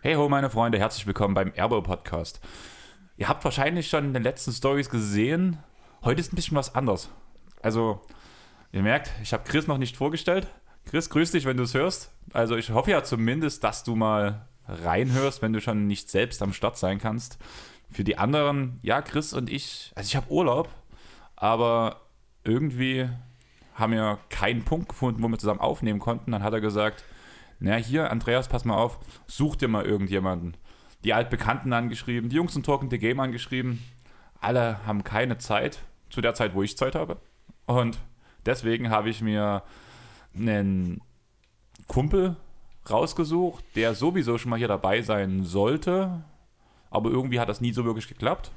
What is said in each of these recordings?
Hey ho, meine Freunde, herzlich willkommen beim Erbo Podcast. Ihr habt wahrscheinlich schon in den letzten Stories gesehen, heute ist ein bisschen was anders. Also, ihr merkt, ich habe Chris noch nicht vorgestellt. Chris, grüß dich, wenn du es hörst. Also, ich hoffe ja zumindest, dass du mal reinhörst, wenn du schon nicht selbst am Start sein kannst. Für die anderen, ja, Chris und ich, also ich habe Urlaub, aber irgendwie haben wir keinen Punkt gefunden, wo wir zusammen aufnehmen konnten. Dann hat er gesagt, na hier, Andreas, pass mal auf, such dir mal irgendjemanden. Die Altbekannten angeschrieben, die Jungs und Talking the Game angeschrieben. Alle haben keine Zeit, zu der Zeit, wo ich Zeit habe. Und deswegen habe ich mir einen Kumpel rausgesucht, der sowieso schon mal hier dabei sein sollte. Aber irgendwie hat das nie so wirklich geklappt.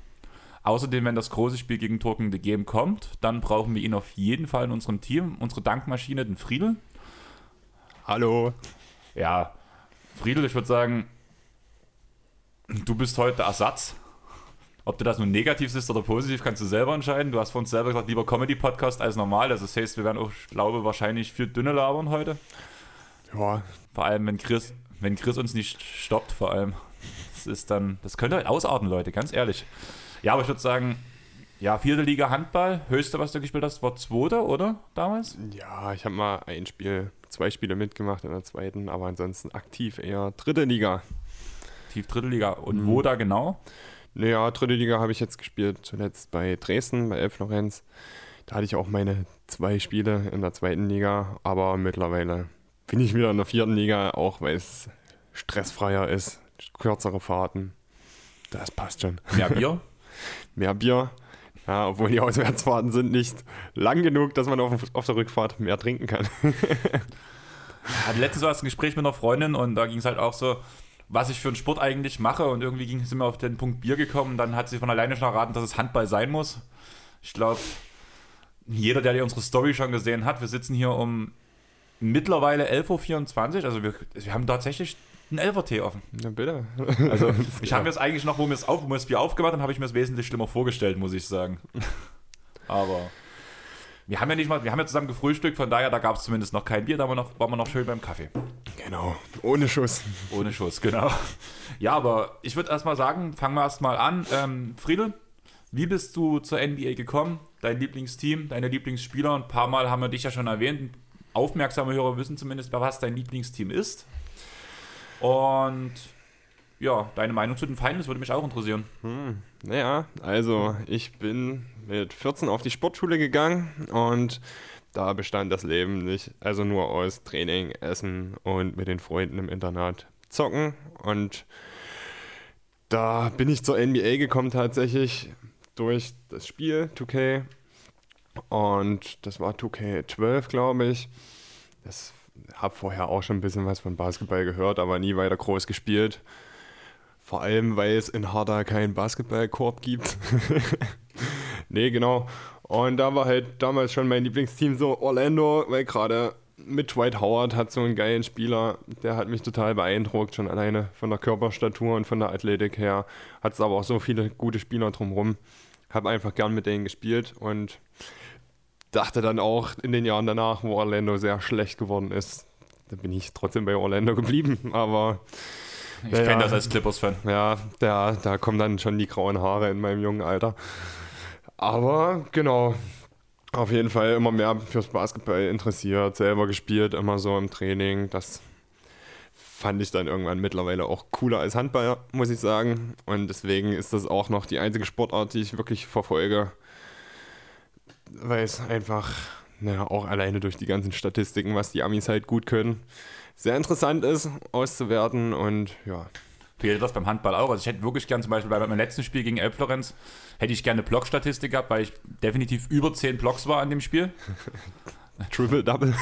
Außerdem, wenn das große Spiel gegen Talking the Game kommt, dann brauchen wir ihn auf jeden Fall in unserem Team. Unsere Dankmaschine, den Friedel. Hallo. Ja, Friedel, ich würde sagen, du bist heute Ersatz. Ob du das nun negativ ist oder positiv, kannst du selber entscheiden. Du hast von uns selber gesagt, lieber Comedy-Podcast als normal. Also das heißt, wir werden auch, ich glaube, wahrscheinlich viel dünne labern heute. Ja. Vor allem, wenn Chris, wenn Chris uns nicht stoppt, vor allem. Das ist dann, das könnte halt ausarten, Leute, ganz ehrlich. Ja, aber ich würde sagen, ja, vierte Liga Handball, höchste, was du gespielt hast, war zweite, oder? Damals? Ja, ich habe mal ein Spiel, zwei Spiele mitgemacht in der zweiten, aber ansonsten aktiv eher dritte Liga. Tief dritte Liga. Und mhm. wo da genau? Naja, dritte Liga habe ich jetzt gespielt, zuletzt bei Dresden, bei Elf Florenz. Da hatte ich auch meine zwei Spiele in der zweiten Liga, aber mittlerweile bin ich wieder in der vierten Liga, auch weil es stressfreier ist, kürzere Fahrten. Das passt schon. Mehr Bier? Mehr Bier. Ja, obwohl die Auswärtsfahrten sind nicht lang genug, dass man auf, auf der Rückfahrt mehr trinken kann. ja, letztens war es ein Gespräch mit einer Freundin und da ging es halt auch so, was ich für einen Sport eigentlich mache und irgendwie ging, sind wir auf den Punkt Bier gekommen und dann hat sie von alleine schon erraten, dass es Handball sein muss. Ich glaube, jeder, der unsere Story schon gesehen hat, wir sitzen hier um mittlerweile 11.24 Uhr, also wir, wir haben tatsächlich einen Elfer-Tee offen. Ja, bitte. Also, ich habe mir es eigentlich noch, wo wir auf, wo das Bier aufgemacht haben, habe ich mir es wesentlich schlimmer vorgestellt, muss ich sagen. Aber wir haben ja nicht mal, wir haben ja zusammen gefrühstückt, von daher, da gab es zumindest noch kein Bier, da waren wir, noch, waren wir noch schön beim Kaffee. Genau, ohne Schuss. Ohne Schuss, genau. Ja, aber ich würde erstmal sagen, fangen wir erstmal an. Ähm, Friedel, wie bist du zur NBA gekommen? Dein Lieblingsteam, deine Lieblingsspieler? Ein paar Mal haben wir dich ja schon erwähnt. Aufmerksame Hörer wissen zumindest, was dein Lieblingsteam ist. Und ja, deine Meinung zu den das würde mich auch interessieren. Hm, naja, also ich bin mit 14 auf die Sportschule gegangen und da bestand das Leben nicht, also nur aus Training, Essen und mit den Freunden im Internat zocken. Und da bin ich zur NBA gekommen tatsächlich durch das Spiel 2K. Und das war 2K12, glaube ich. Das habe vorher auch schon ein bisschen was von Basketball gehört, aber nie weiter groß gespielt. Vor allem, weil es in Harda keinen Basketballkorb gibt. nee, genau. Und da war halt damals schon mein Lieblingsteam so Orlando, weil gerade mit Dwight Howard hat so einen geilen Spieler, der hat mich total beeindruckt, schon alleine von der Körperstatur und von der Athletik her. Hat es aber auch so viele gute Spieler drumherum. Habe einfach gern mit denen gespielt und dachte dann auch in den Jahren danach, wo Orlando sehr schlecht geworden ist, da bin ich trotzdem bei Orlando geblieben, aber. Ich kenne ja, das als Clippers-Fan. Ja, da, da kommen dann schon die grauen Haare in meinem jungen Alter. Aber genau, auf jeden Fall immer mehr fürs Basketball interessiert, selber gespielt, immer so im Training. Das fand ich dann irgendwann mittlerweile auch cooler als Handball, muss ich sagen. Und deswegen ist das auch noch die einzige Sportart, die ich wirklich verfolge weil es einfach, naja, auch alleine durch die ganzen Statistiken, was die Amis halt gut können, sehr interessant ist auszuwerten und ja. Fehlt das beim Handball auch. Also ich hätte wirklich gern zum Beispiel bei meinem letzten Spiel gegen Elbflorenz hätte ich gerne Blockstatistik gehabt, weil ich definitiv über 10 Blocks war an dem Spiel. Triple-Double.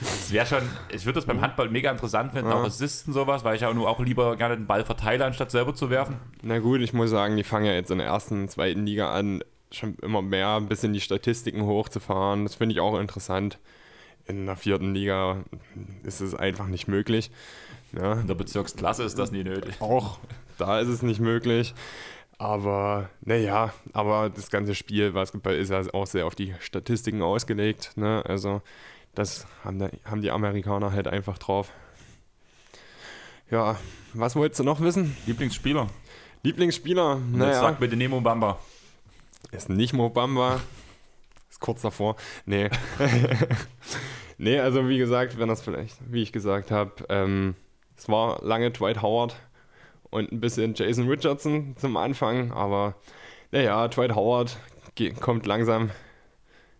Es wäre schon, ich würde das beim Handball mega interessant finden, ja. auch Assisten sowas, weil ich ja nur auch lieber gerne den Ball verteile, anstatt selber zu werfen. Na gut, ich muss sagen, die fangen ja jetzt in der ersten, zweiten Liga an, schon immer mehr ein bisschen die Statistiken hochzufahren. Das finde ich auch interessant. In der vierten Liga ist es einfach nicht möglich. Ja, In der Bezirksklasse ist das nie nötig. auch da ist es nicht möglich. Aber naja, aber das ganze Spiel Basketball ist ja auch sehr auf die Statistiken ausgelegt. Ne? Also das haben, da, haben die Amerikaner halt einfach drauf. Ja, was wolltest du noch wissen? Lieblingsspieler? Lieblingsspieler? Naja, sag bitte Nemo Bamba. Ist nicht Mobamba. Ist kurz davor. Nee. nee, also wie gesagt, wenn das vielleicht, wie ich gesagt habe, ähm, es war lange Dwight Howard und ein bisschen Jason Richardson zum Anfang, aber naja, Dwight Howard kommt langsam,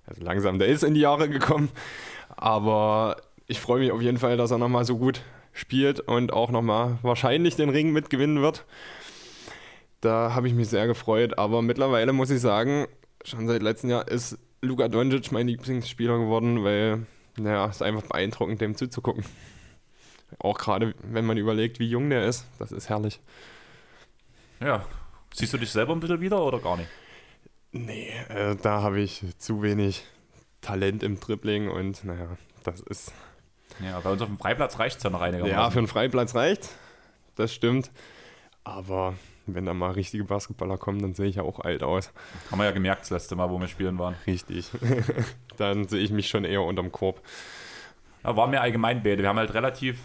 also langsam, der ist in die Jahre gekommen, aber ich freue mich auf jeden Fall, dass er nochmal so gut spielt und auch nochmal wahrscheinlich den Ring mitgewinnen wird. Da habe ich mich sehr gefreut, aber mittlerweile muss ich sagen, schon seit letztem Jahr ist Luka Doncic mein Lieblingsspieler geworden, weil, naja, es ist einfach beeindruckend, dem zuzugucken. Auch gerade, wenn man überlegt, wie jung der ist, das ist herrlich. Ja. Siehst du dich selber ein bisschen wieder oder gar nicht? Nee, äh, da habe ich zu wenig Talent im Dribbling und, naja, das ist. Ja, bei uns auf dem Freiplatz reicht es ja noch einigermaßen. Ja, für einen Freiplatz reicht, das stimmt. Aber wenn da mal richtige Basketballer kommen, dann sehe ich ja auch alt aus. Haben wir ja gemerkt das letzte Mal, wo wir spielen waren. Richtig. dann sehe ich mich schon eher unterm Korb. Da waren wir allgemein beide. Wir haben halt relativ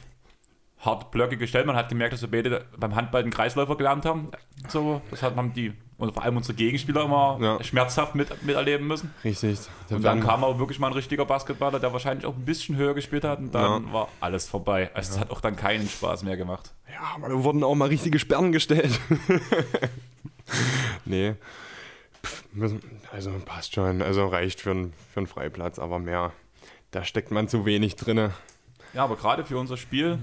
hart Blöcke gestellt. Man hat gemerkt, dass wir beide beim Handball den Kreisläufer gelernt haben. So, das hat, haben die, und vor allem unsere Gegenspieler immer Ja. schmerzhaft mit, miterleben müssen. Richtig. Und dann kam aber wirklich mal ein richtiger Basketballer, der wahrscheinlich auch ein bisschen höher gespielt hat und dann Ja. war alles vorbei. Also es hat auch dann keinen Spaß mehr gemacht. Ja, aber da wurden auch mal richtige Sperren gestellt. nee. Also passt schon. Also reicht für, einen- für einen Freiplatz, aber mehr. Da steckt man zu wenig drinne. Ja, aber gerade für unser Spiel,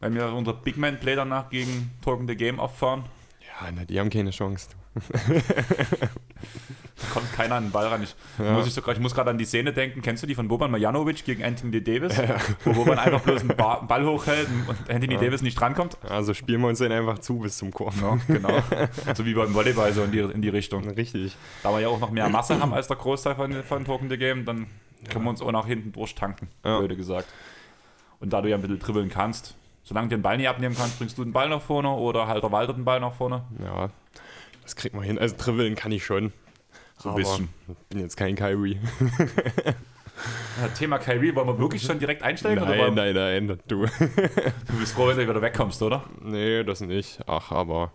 wenn wir unser Big Man Play danach gegen Talking the Game auffahren, Ja, na, die haben keine Chance. kommt keiner an den Ball ran. Ich Ja. muss, ich muss gerade an die Szene denken. Kennst du die von Boban Marjanovic gegen Anthony Davis? Wo Boban einfach bloß einen ba Ball hochhält und Anthony Davis nicht drankommt? Also spielen wir uns den einfach zu bis zum Korb. Ja, genau. so wie beim Volleyball, so in die, in die Richtung. Richtig. Da wir ja auch noch mehr Masse haben als der Großteil von, von Talking the Game, dann können wir uns auch nach hinten durchtanken, Ja. blöde gesagt. Und da du ja ein bisschen dribbeln kannst, solange du den Ball nicht abnehmen kannst, bringst du den Ball nach vorne oder halt der Walter den Ball nach vorne. Ja, das kriegt man hin. Also dribbeln kann ich schon. So ein bisschen. bin jetzt kein Kyrie. Ja, Thema Kyrie, wollen wir wirklich schon direkt einsteigen? oder Nein, wollen- nein, nein, du. Du bist froh, wenn du wieder wegkommst, oder? Nee, das nicht. Ach, aber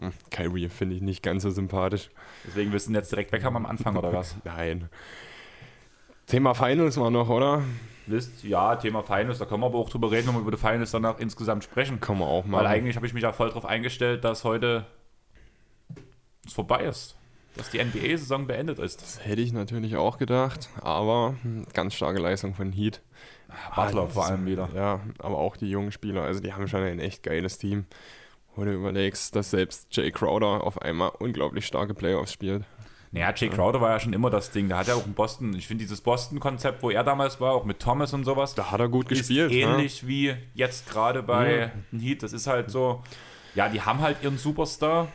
hm, Kyrie finde ich nicht ganz so sympathisch. Deswegen willst du ihn jetzt direkt weg haben am Anfang, oder was? Nein. Thema Finals war noch, oder? Wisst, ja, Thema Finals, da können wir aber auch drüber reden, wenn wir über die Finals danach insgesamt sprechen. Kann man auch Weil mal. eigentlich habe ich mich ja voll darauf eingestellt, dass heute es vorbei ist. Dass die NBA-Saison beendet ist. Das hätte ich natürlich auch gedacht, aber ganz starke Leistung von Heat. Butler Ah, vor allem wieder. Ja, aber auch die jungen Spieler, also die haben schon ein echt geiles Team. Wo du überlegst, dass selbst Jay Crowder auf einmal unglaublich starke Playoffs spielt. Naja, Jay Crowder war ja schon immer das Ding. Da hat er auch in Boston, ich finde dieses Boston-Konzept, wo er damals war, auch mit Thomas und sowas, Da hat er gut gespielt. ne? ähnlich wie jetzt gerade bei Ja. den Heat. Das ist halt so, ja, die haben halt ihren Superstar,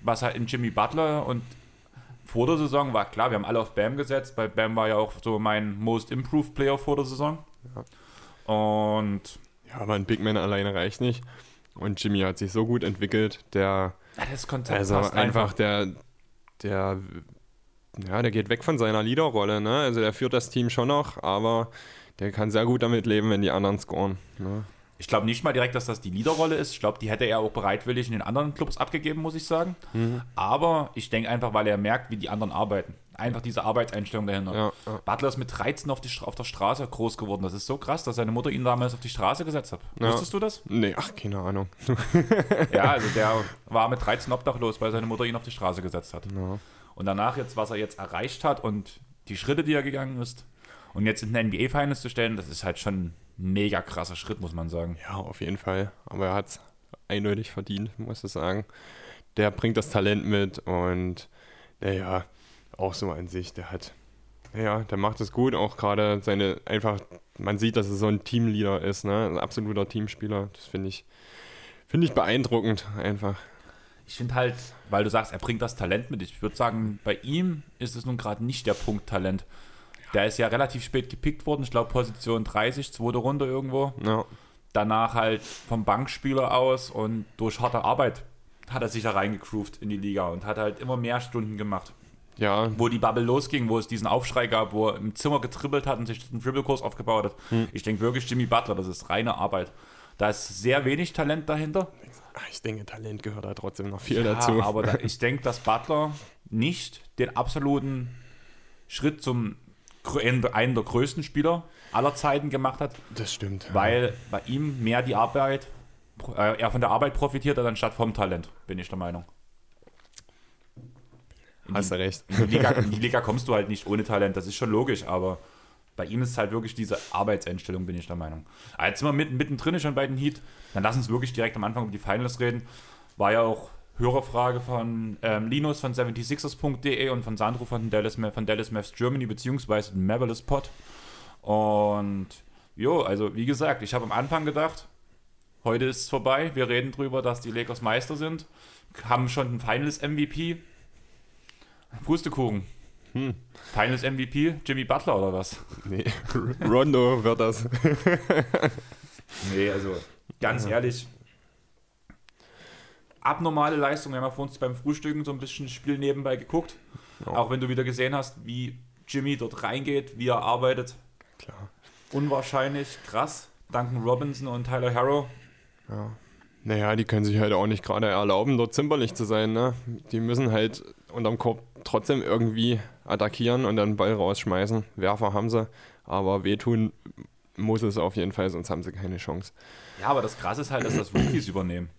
was halt in Jimmy Butler und vor der Saison war klar, wir haben alle auf Bam gesetzt. Bei Bam war ja auch so mein Most Improved Player vor der Saison. Und Ja, aber ein Big Man alleine reicht nicht. Und Jimmy hat sich so gut entwickelt, der ja, das Konzept Also passt einfach, der, der, ja, der geht weg von seiner Leaderrolle, ne? Also der führt das Team schon noch, aber der kann sehr gut damit leben, wenn die anderen scoren. Ne? Ich glaube nicht mal direkt, dass das die Leaderrolle ist. Ich glaube, die hätte er auch bereitwillig in den anderen Clubs abgegeben, muss ich sagen. Mhm. Aber ich denke einfach, weil er merkt, wie die anderen arbeiten. Einfach diese Arbeitseinstellung dahinter. Ja, ja. Butler ist mit 13 auf, die, auf der Straße groß geworden. Das ist so krass, dass seine Mutter ihn damals auf die Straße gesetzt hat. Ja. Wusstest du das? Nee, ach, keine Ahnung. Ja, also der war mit 13 obdachlos, weil seine Mutter ihn auf die Straße gesetzt hat. Ja. Und danach jetzt, was er jetzt erreicht hat und die Schritte, die er gegangen ist und jetzt in den NBA-Finals zu stellen, das ist halt schon ein mega krasser Schritt, muss man sagen. ja, auf jeden Fall. Aber er hat es eindeutig verdient, muss ich sagen. Der bringt das Talent mit und naja, auch so an sich, der hat, ja, der macht es gut, auch gerade seine, einfach, man sieht, dass er so ein Teamleader ist, ne? Ein absoluter Teamspieler. Das finde ich, finde ich beeindruckend einfach. Ich finde halt, weil du sagst, er bringt das Talent mit. Ich würde sagen, bei ihm ist es nun gerade nicht der Punkt Talent. Der ist ja relativ spät gepickt worden. Ich glaube, Position 30, zweite Runde irgendwo. Ja. danach halt vom Bankspieler aus und durch harte Arbeit hat er sich da reingegroovt in die Liga und hat halt immer mehr Stunden gemacht. Ja, Wo die Bubble losging, wo es diesen Aufschrei gab, wo er im Zimmer getribbelt hat und sich einen Dribbelkurs aufgebaut hat. Ich denke wirklich Jimmy Butler, das ist reine Arbeit. Da ist sehr wenig Talent dahinter. Ah, ich denke, Talent gehört da trotzdem noch viel Ja, dazu. aber da, ich denke, dass Butler nicht den absoluten Schritt zum einen der größten Spieler aller Zeiten gemacht hat, das stimmt. weil bei ihm mehr die Arbeit, äh, er von der Arbeit profitiert hat, anstatt vom Talent, bin ich der Meinung. Hast du recht. In die, Liga, in die Liga kommst du halt nicht ohne Talent, das ist schon logisch, aber bei ihm ist es halt wirklich diese Arbeitseinstellung, bin ich der Meinung. Aber Jetzt sind wir mitten, mittendrin schon bei den Heat, dann lass uns wirklich direkt am Anfang über die Finals reden. War ja auch Hörerfrage von ähm, Linus von 76ers.de und von Sandro von Dallas, von Dallas Mavs Germany, beziehungsweise Marvelous Pod. Und jo, also wie gesagt, ich habe am Anfang gedacht, heute ist es vorbei, wir reden drüber, dass die Lakers Meister sind, haben schon einen Finals MVP. Pustekuchen. Hm. Finals MVP, Jimmy Butler oder was? Nee. Rondo wird das. Nee, also ganz ehrlich, abnormale Leistung. Wir haben ja vor uns beim Frühstücken so ein bisschen Spiel nebenbei geguckt. Ja. Auch wenn du wieder gesehen hast, wie Jimmy dort reingeht, wie er arbeitet. Klar. Unwahrscheinlich, krass. Duncan Robinson und Tyler Harrow. Ja. Naja, die können sich halt auch nicht gerade erlauben, dort zimperlich zu sein. Ne? Die müssen halt unterm Korb trotzdem irgendwie attackieren und dann den Ball rausschmeißen. Werfer haben sie, aber wehtun muss es auf jeden Fall, sonst haben sie keine Chance. Ja, aber das Krasse ist halt, dass das Rookies übernehmen.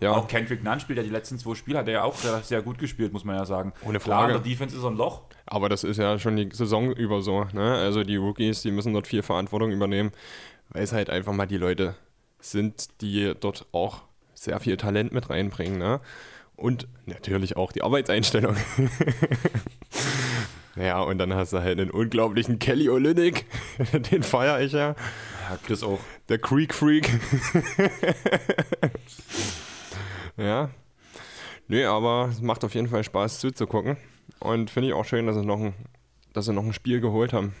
Ja, Auch Kendrick Nunn spielt ja die letzten zwei Spiele, hat er ja auch sehr, sehr gut gespielt, muss man ja sagen. Ohne Klar, Frage. in der Defense ist ein Loch. aber das ist ja schon die Saison über so. Ne? Also die Rookies, die müssen dort viel Verantwortung übernehmen, weil es halt einfach mal die Leute sind, die dort auch sehr viel Talent mit reinbringen. Ne? Und natürlich auch die Arbeitseinstellung. ja, und dann hast du halt einen unglaublichen Kelly Olynyk, den feiere ich ja. Ja, Chris auch. Der Creek Freak. ja. Nee, aber es macht auf jeden Fall Spaß zuzugucken. Und finde ich auch schön, dass sie, noch ein, dass sie noch ein Spiel geholt haben.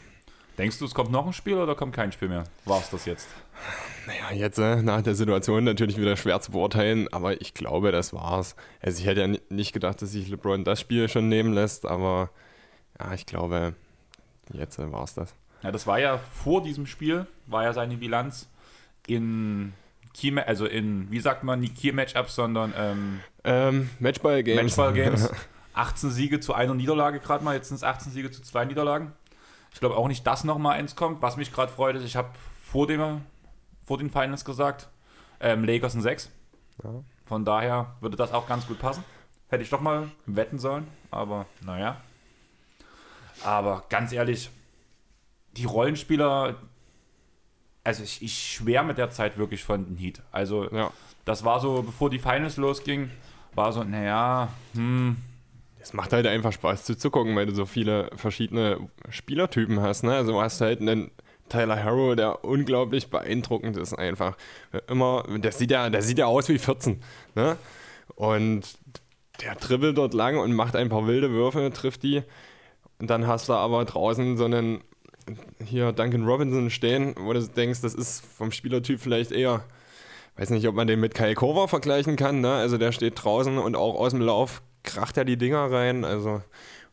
Denkst du, es kommt noch ein Spiel oder kommt kein Spiel mehr? War es das jetzt? Naja, jetzt äh, nach der Situation natürlich wieder schwer zu beurteilen, aber ich glaube, das war's. Also ich hätte ja ni- nicht gedacht, dass sich LeBron das Spiel schon nehmen lässt, aber ja, ich glaube, jetzt äh, war's das. Ja, das war ja vor diesem Spiel, war ja seine Bilanz in Key, also in, wie sagt man, nicht Key Matchups, sondern ähm, Ähm, Matchball Games. Matchball Games. 18 Siege zu einer Niederlage gerade mal, jetzt sind es 18 Siege zu zwei Niederlagen. Ich glaube auch nicht, dass noch mal eins kommt. Was mich gerade freut, ist, ich habe vor, dem, vor den Finals gesagt, ähm, Lakers sind 6. Ja. Von daher würde das auch ganz gut passen. Hätte ich doch mal wetten sollen, aber naja. Aber ganz ehrlich, die Rollenspieler, also ich, ich schwärme mit der Zeit wirklich von den Heat. Also ja. das war so, bevor die Finals losging, war so, naja, hm, Es macht halt einfach Spaß zuzugucken, weil du so viele verschiedene Spielertypen hast. Ne? Also du hast halt einen Tyler Harrow, der unglaublich beeindruckend ist einfach. Immer, der sieht ja, der sieht ja aus wie 14. Ne? Und der dribbelt dort lang und macht ein paar wilde Würfe, trifft die. Und dann hast du aber draußen so einen hier Duncan Robinson stehen, wo du denkst, das ist vom Spielertyp vielleicht eher, weiß nicht, ob man den mit Kyle Korver vergleichen kann, ne? Also der steht draußen und auch aus dem Lauf kracht er die Dinger rein, also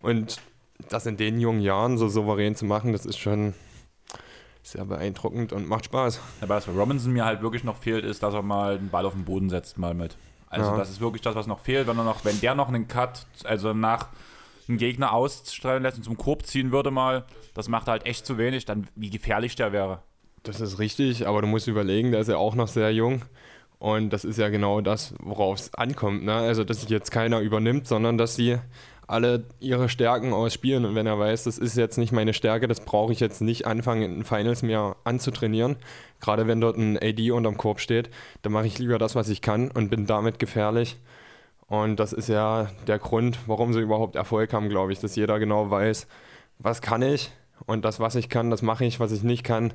und das in den jungen Jahren so souverän zu machen, das ist schon sehr beeindruckend und macht Spaß. Aber was bei Robinson mir halt wirklich noch fehlt, ist, dass er mal den Ball auf den Boden setzt, mal mit. Also Ja. das ist wirklich das, was noch fehlt, wenn er noch, wenn der noch einen Cut, also nach einen Gegner ausstrahlen lässt und zum Korb ziehen würde mal, das macht halt echt zu wenig, dann wie gefährlich der wäre. Das ist richtig, aber du musst überlegen, der ist ja auch noch sehr jung. Und das ist ja genau das, worauf es ankommt. Ne? Also, dass sich jetzt keiner übernimmt, sondern dass sie alle ihre Stärken ausspielen. Und wenn er weiß, das ist jetzt nicht meine Stärke, das brauche ich jetzt nicht anfangen, in den Finals mehr anzutrainieren. Gerade wenn dort ein AD unterm Korb steht, dann mache ich lieber das, was ich kann und bin damit gefährlich. Und das ist ja der Grund, warum sie überhaupt Erfolg haben, glaube ich, dass jeder genau weiß, was kann ich und das, was ich kann, das mache ich, was ich nicht kann,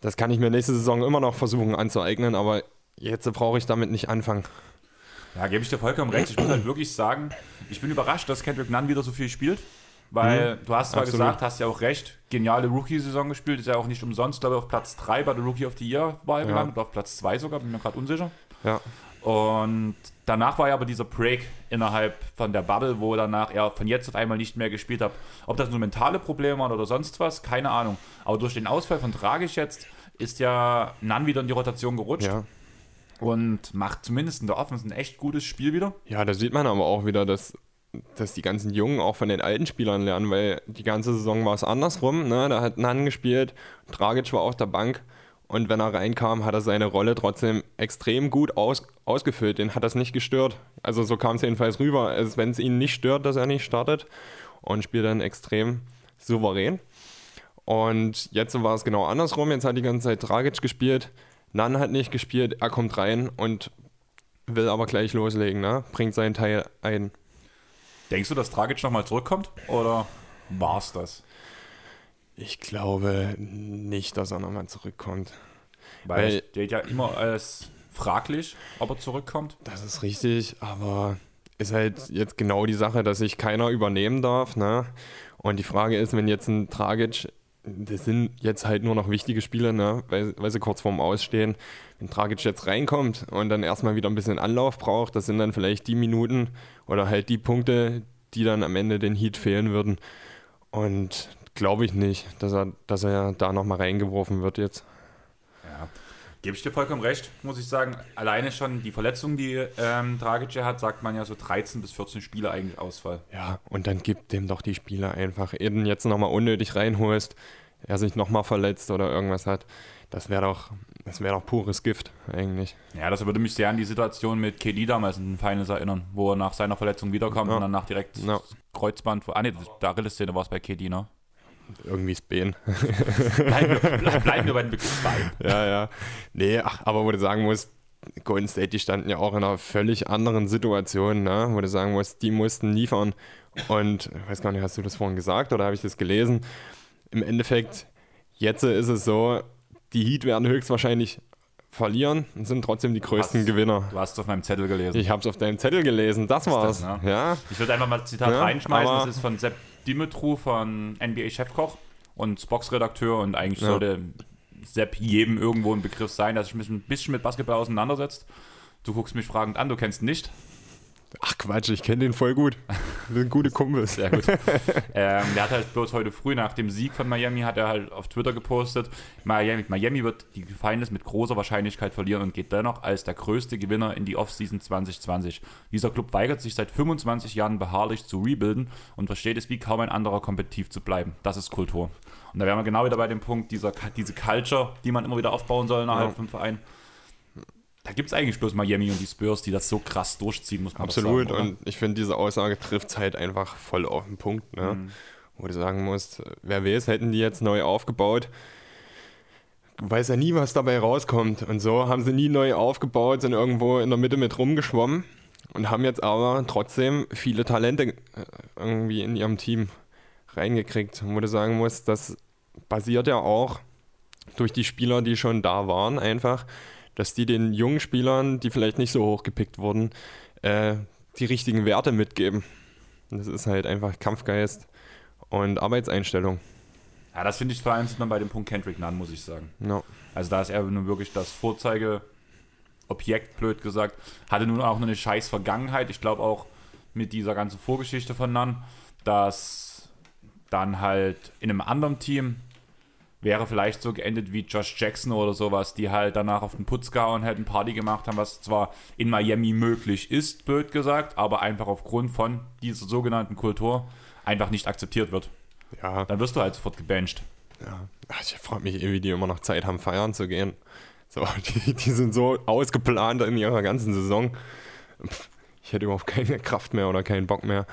das kann ich mir nächste Saison immer noch versuchen anzueignen, aber jetzt brauche ich damit nicht anfangen. Ja, gebe ich dir vollkommen recht. Ich muss halt wirklich sagen, ich bin überrascht, dass Kendrick Nunn wieder so viel spielt. Weil du hast zwar Absolut. gesagt, hast ja auch recht, geniale Rookie-Saison gespielt, ist ja auch nicht umsonst, glaube ich, auf Platz 3 bei der Rookie of the Year-Wahl Ja. gelandet, oder auf Platz 2 sogar, bin mir gerade unsicher. Ja. Und danach war ja aber dieser Break innerhalb von der Bubble, wo danach er von jetzt auf einmal nicht mehr gespielt hat. Ob das nur mentale Probleme waren oder sonst was, keine Ahnung. Aber durch den Ausfall von Dragic jetzt ist ja Nan wieder in die Rotation gerutscht Ja. Und macht zumindest in der Offense ein echt gutes Spiel wieder. Ja, da sieht man aber auch wieder, dass, dass die ganzen Jungen auch von den alten Spielern lernen, weil die ganze Saison war es andersrum. Ne? Da hat Nan gespielt, Dragic war auf der Bank und wenn er reinkam, hat er seine Rolle trotzdem extrem gut aus, ausgefüllt. Den hat das nicht gestört. Also so kam es jedenfalls rüber, als wenn es ihn nicht stört, dass er nicht startet und spielt dann extrem souverän. Und jetzt war es genau andersrum. Jetzt hat die ganze Zeit Dragic gespielt. Nan hat nicht gespielt, er kommt rein und will aber gleich loslegen, ne? Bringt seinen Teil ein. Denkst du, dass Dragic nochmal zurückkommt? Oder war's das? Ich glaube nicht, dass er nochmal zurückkommt. Weil Weil- es steht ja immer als fraglich, ob er zurückkommt. Das ist richtig, aber ist halt jetzt genau die Sache, dass sich keiner übernehmen darf, ne? Und die Frage ist, wenn jetzt ein Dragic, das sind jetzt halt nur noch wichtige Spiele, ne? Weil, weil sie kurz vorm Ausstehen. Wenn Dragic jetzt reinkommt und dann erstmal wieder ein bisschen Anlauf braucht, das sind dann vielleicht die Minuten oder halt die Punkte, die dann am Ende den Heat fehlen würden. Und glaube ich nicht, dass er, dass er da nochmal reingeworfen wird jetzt. Gebe ich dir vollkommen recht, muss ich sagen. Alleine schon die Verletzung, die ähm, Dragic hat, sagt man ja so 13 bis 14 Spiele eigentlich Ausfall. Ja, und dann gib dem doch die Spieler einfach. Eben jetzt nochmal unnötig reinholst, er sich nochmal verletzt oder irgendwas hat. Das wäre doch, das wäre doch pures Gift eigentlich. Ja, das würde mich sehr an die Situation mit KD damals in den Finals erinnern, wo er nach seiner Verletzung wiederkommt Ja. und danach direkt Ja. Kreuzband. Ah, ne, der Achillessehne war es bei KD, ne? Irgendwie Spen. Bleiben wir, bleib- bleiben wir bei den Begriff bei. ja, ja. Nee, ach, aber wo du sagen musst, Golden State, die standen ja auch in einer völlig anderen Situation, ne? wo du sagen musst, die mussten liefern. Und ich weiß gar nicht, hast du das vorhin gesagt oder habe ich das gelesen? Im Endeffekt, jetzt ist es so, die Heat werden höchstwahrscheinlich verlieren und sind trotzdem die größten Hast- Gewinner. Du hast es auf meinem Zettel gelesen. Ich habe es auf deinem Zettel gelesen, das war's. das, Ja, Ich würde einfach mal ein Zitat Ja, reinschmeißen. Das ist von Sepp Dimitru von NBA-Chefkoch und Box-Redakteur. Und eigentlich Ja. sollte Sepp jedem irgendwo ein Begriff sein, der sich ein bisschen mit Basketball auseinandersetzt. Du guckst mich fragend an, du kennst ihn nicht. Ach Quatsch, ich kenne den voll gut. Wir sind gute Kumpels. Sehr gut. ähm, der hat halt bloß heute früh nach dem Sieg von Miami, hat er halt auf Twitter gepostet, Miami, Miami wird die Finals mit großer Wahrscheinlichkeit verlieren und geht dennoch als der größte Gewinner in die Offseason 2020. Dieser Club weigert sich seit 25 Jahren beharrlich zu rebuilden und versteht es wie kaum ein anderer kompetitiv zu bleiben. Das ist Kultur. Und da wären wir genau wieder bei dem Punkt, dieser, diese Culture, die man immer wieder aufbauen soll innerhalb Ja. vom Verein. Da gibt es eigentlich bloß Miami und die Spurs, die das so krass durchziehen, muss man Absolut. sagen. und ich finde, diese Aussage trifft es halt einfach voll auf den Punkt. Ne? Mhm. Wo du sagen musst, wer weiß, hätten die jetzt neu aufgebaut. Du weißt ja nie, was dabei rauskommt. Und so haben sie nie neu aufgebaut, sind irgendwo in der Mitte mit rumgeschwommen und haben jetzt aber trotzdem viele Talente äh, irgendwie in ihrem Team reingekriegt. Wo du sagen musst, das basiert ja auch durch die Spieler, die schon da waren, einfach, dass die den jungen Spielern, die vielleicht nicht so hoch gepickt wurden, äh, die richtigen Werte mitgeben. Das ist halt einfach Kampfgeist und Arbeitseinstellung. Ja, das finde ich vor allem sieht man bei dem Punkt Kendrick Nunn, muss ich sagen. Ja. Also da ist er nun wirklich das Vorzeigeobjekt, blöd gesagt. Hatte nun auch nur eine scheiß Vergangenheit. Ich glaube auch mit dieser ganzen Vorgeschichte von Nunn, dass dann halt in einem anderen Team wäre vielleicht so geendet wie Josh Jackson oder sowas, die halt danach auf den Putz gehauen hätten, Party gemacht haben, was zwar in Miami möglich ist, blöd gesagt, aber einfach aufgrund von dieser sogenannten Kultur einfach nicht akzeptiert wird. Ja, Dann wirst du halt sofort gebancht. ja. Ich frage mich eh, wie die immer noch Zeit haben, feiern zu gehen. So, die, die sind so ausgeplant in ihrer ganzen Saison. Ich hätte überhaupt keine Kraft mehr oder keinen Bock mehr,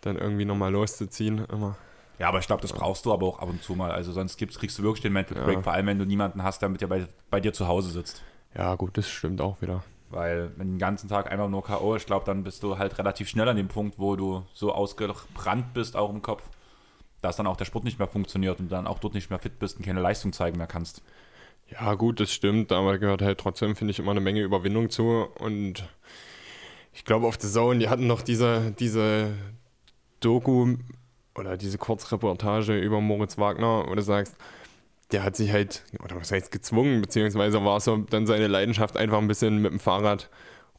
dann irgendwie nochmal loszuziehen. Immer. Ja, aber ich glaube, das brauchst du aber auch ab und zu mal. Also sonst gibt's, kriegst du wirklich den Mental Ja. Break, vor allem wenn du niemanden hast, der mit dir bei, bei dir zu Hause sitzt. Ja, gut, das stimmt auch wieder. Weil wenn den ganzen Tag einfach nur K.O., ich glaube, dann bist du halt relativ schnell an dem Punkt, wo du so ausgebrannt bist, auch im Kopf, dass dann auch der Sport nicht mehr funktioniert und dann auch dort nicht mehr fit bist und keine Leistung zeigen mehr kannst. Ja, gut, das stimmt, aber gehört halt trotzdem, finde ich, immer eine Menge Überwindung zu. Und ich glaube, auf The Zone, die hatten noch diese, diese Doku oder diese Kurzreportage über Moritz Wagner, wo du sagst, der hat sich halt, oder was heißt gezwungen, beziehungsweise war so dann seine Leidenschaft einfach ein bisschen mit dem Fahrrad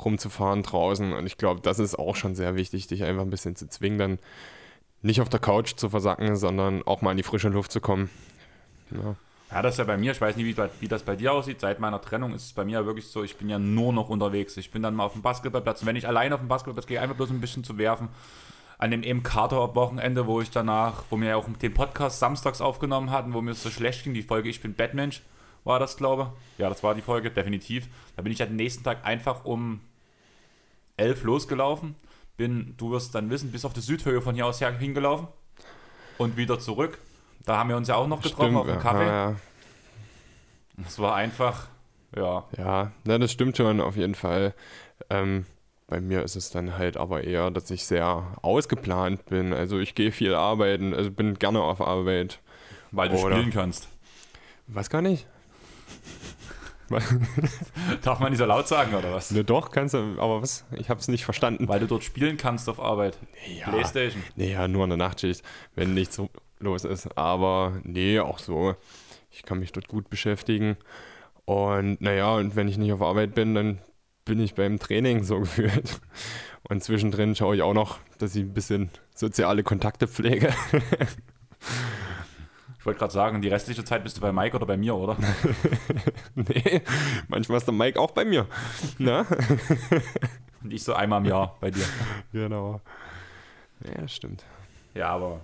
rumzufahren draußen. Und ich glaube, das ist auch schon sehr wichtig, dich einfach ein bisschen zu zwingen, dann nicht auf der Couch zu versacken, sondern auch mal in die frische Luft zu kommen. Ja. Ja, das ist ja bei mir, ich weiß nicht, wie, wie, das bei dir aussieht. Seit meiner Trennung ist es bei mir ja wirklich so, ich bin ja nur noch unterwegs. Ich bin dann mal auf dem Basketballplatz. Und wenn ich allein auf dem Basketballplatz gehe, einfach bloß ein bisschen zu werfen. An dem eben Kater-Wochenende, wo ich danach, wo wir ja auch den Podcast samstags aufgenommen hatten, wo mir es so schlecht ging, die Folge Ich bin Batmensch, war das, glaube ich. Ja, das war die Folge, definitiv. Da bin ich ja den nächsten Tag einfach um elf losgelaufen. Bin, du wirst dann wissen, bis auf die Südhöhe von hier aus her hingelaufen und wieder zurück. Da haben wir uns ja auch noch getroffen stimmt, auf dem Kaffee. Ja, ja. Das war einfach, ja. Ja, na, das stimmt schon auf jeden Fall. Ähm, bei mir ist es dann halt aber eher, dass ich sehr ausgeplant bin. Also ich gehe viel arbeiten, also bin gerne auf Arbeit. Weil du Oder, spielen kannst. Was kann ich? Darf man nicht so laut sagen, oder was? Ne, doch, kannst du, aber was? Ich habe es nicht verstanden. Weil du dort spielen kannst auf Arbeit. Ja, Playstation. Nee, ja, nur in der Nachtschicht, wenn nichts los ist. Aber nee, auch so. Ich kann mich dort gut beschäftigen. Und naja, und wenn ich nicht auf Arbeit bin, dann bin ich beim Training so gefühlt. Und zwischendrin schaue ich auch noch, dass ich ein bisschen soziale Kontakte pflege. Ich wollte gerade sagen, die restliche Zeit bist du bei Mike oder bei mir, oder? nee, manchmal ist der Mike auch bei mir. Na? Und ich so einmal im Jahr bei dir. Genau. Ja, stimmt. Ja, aber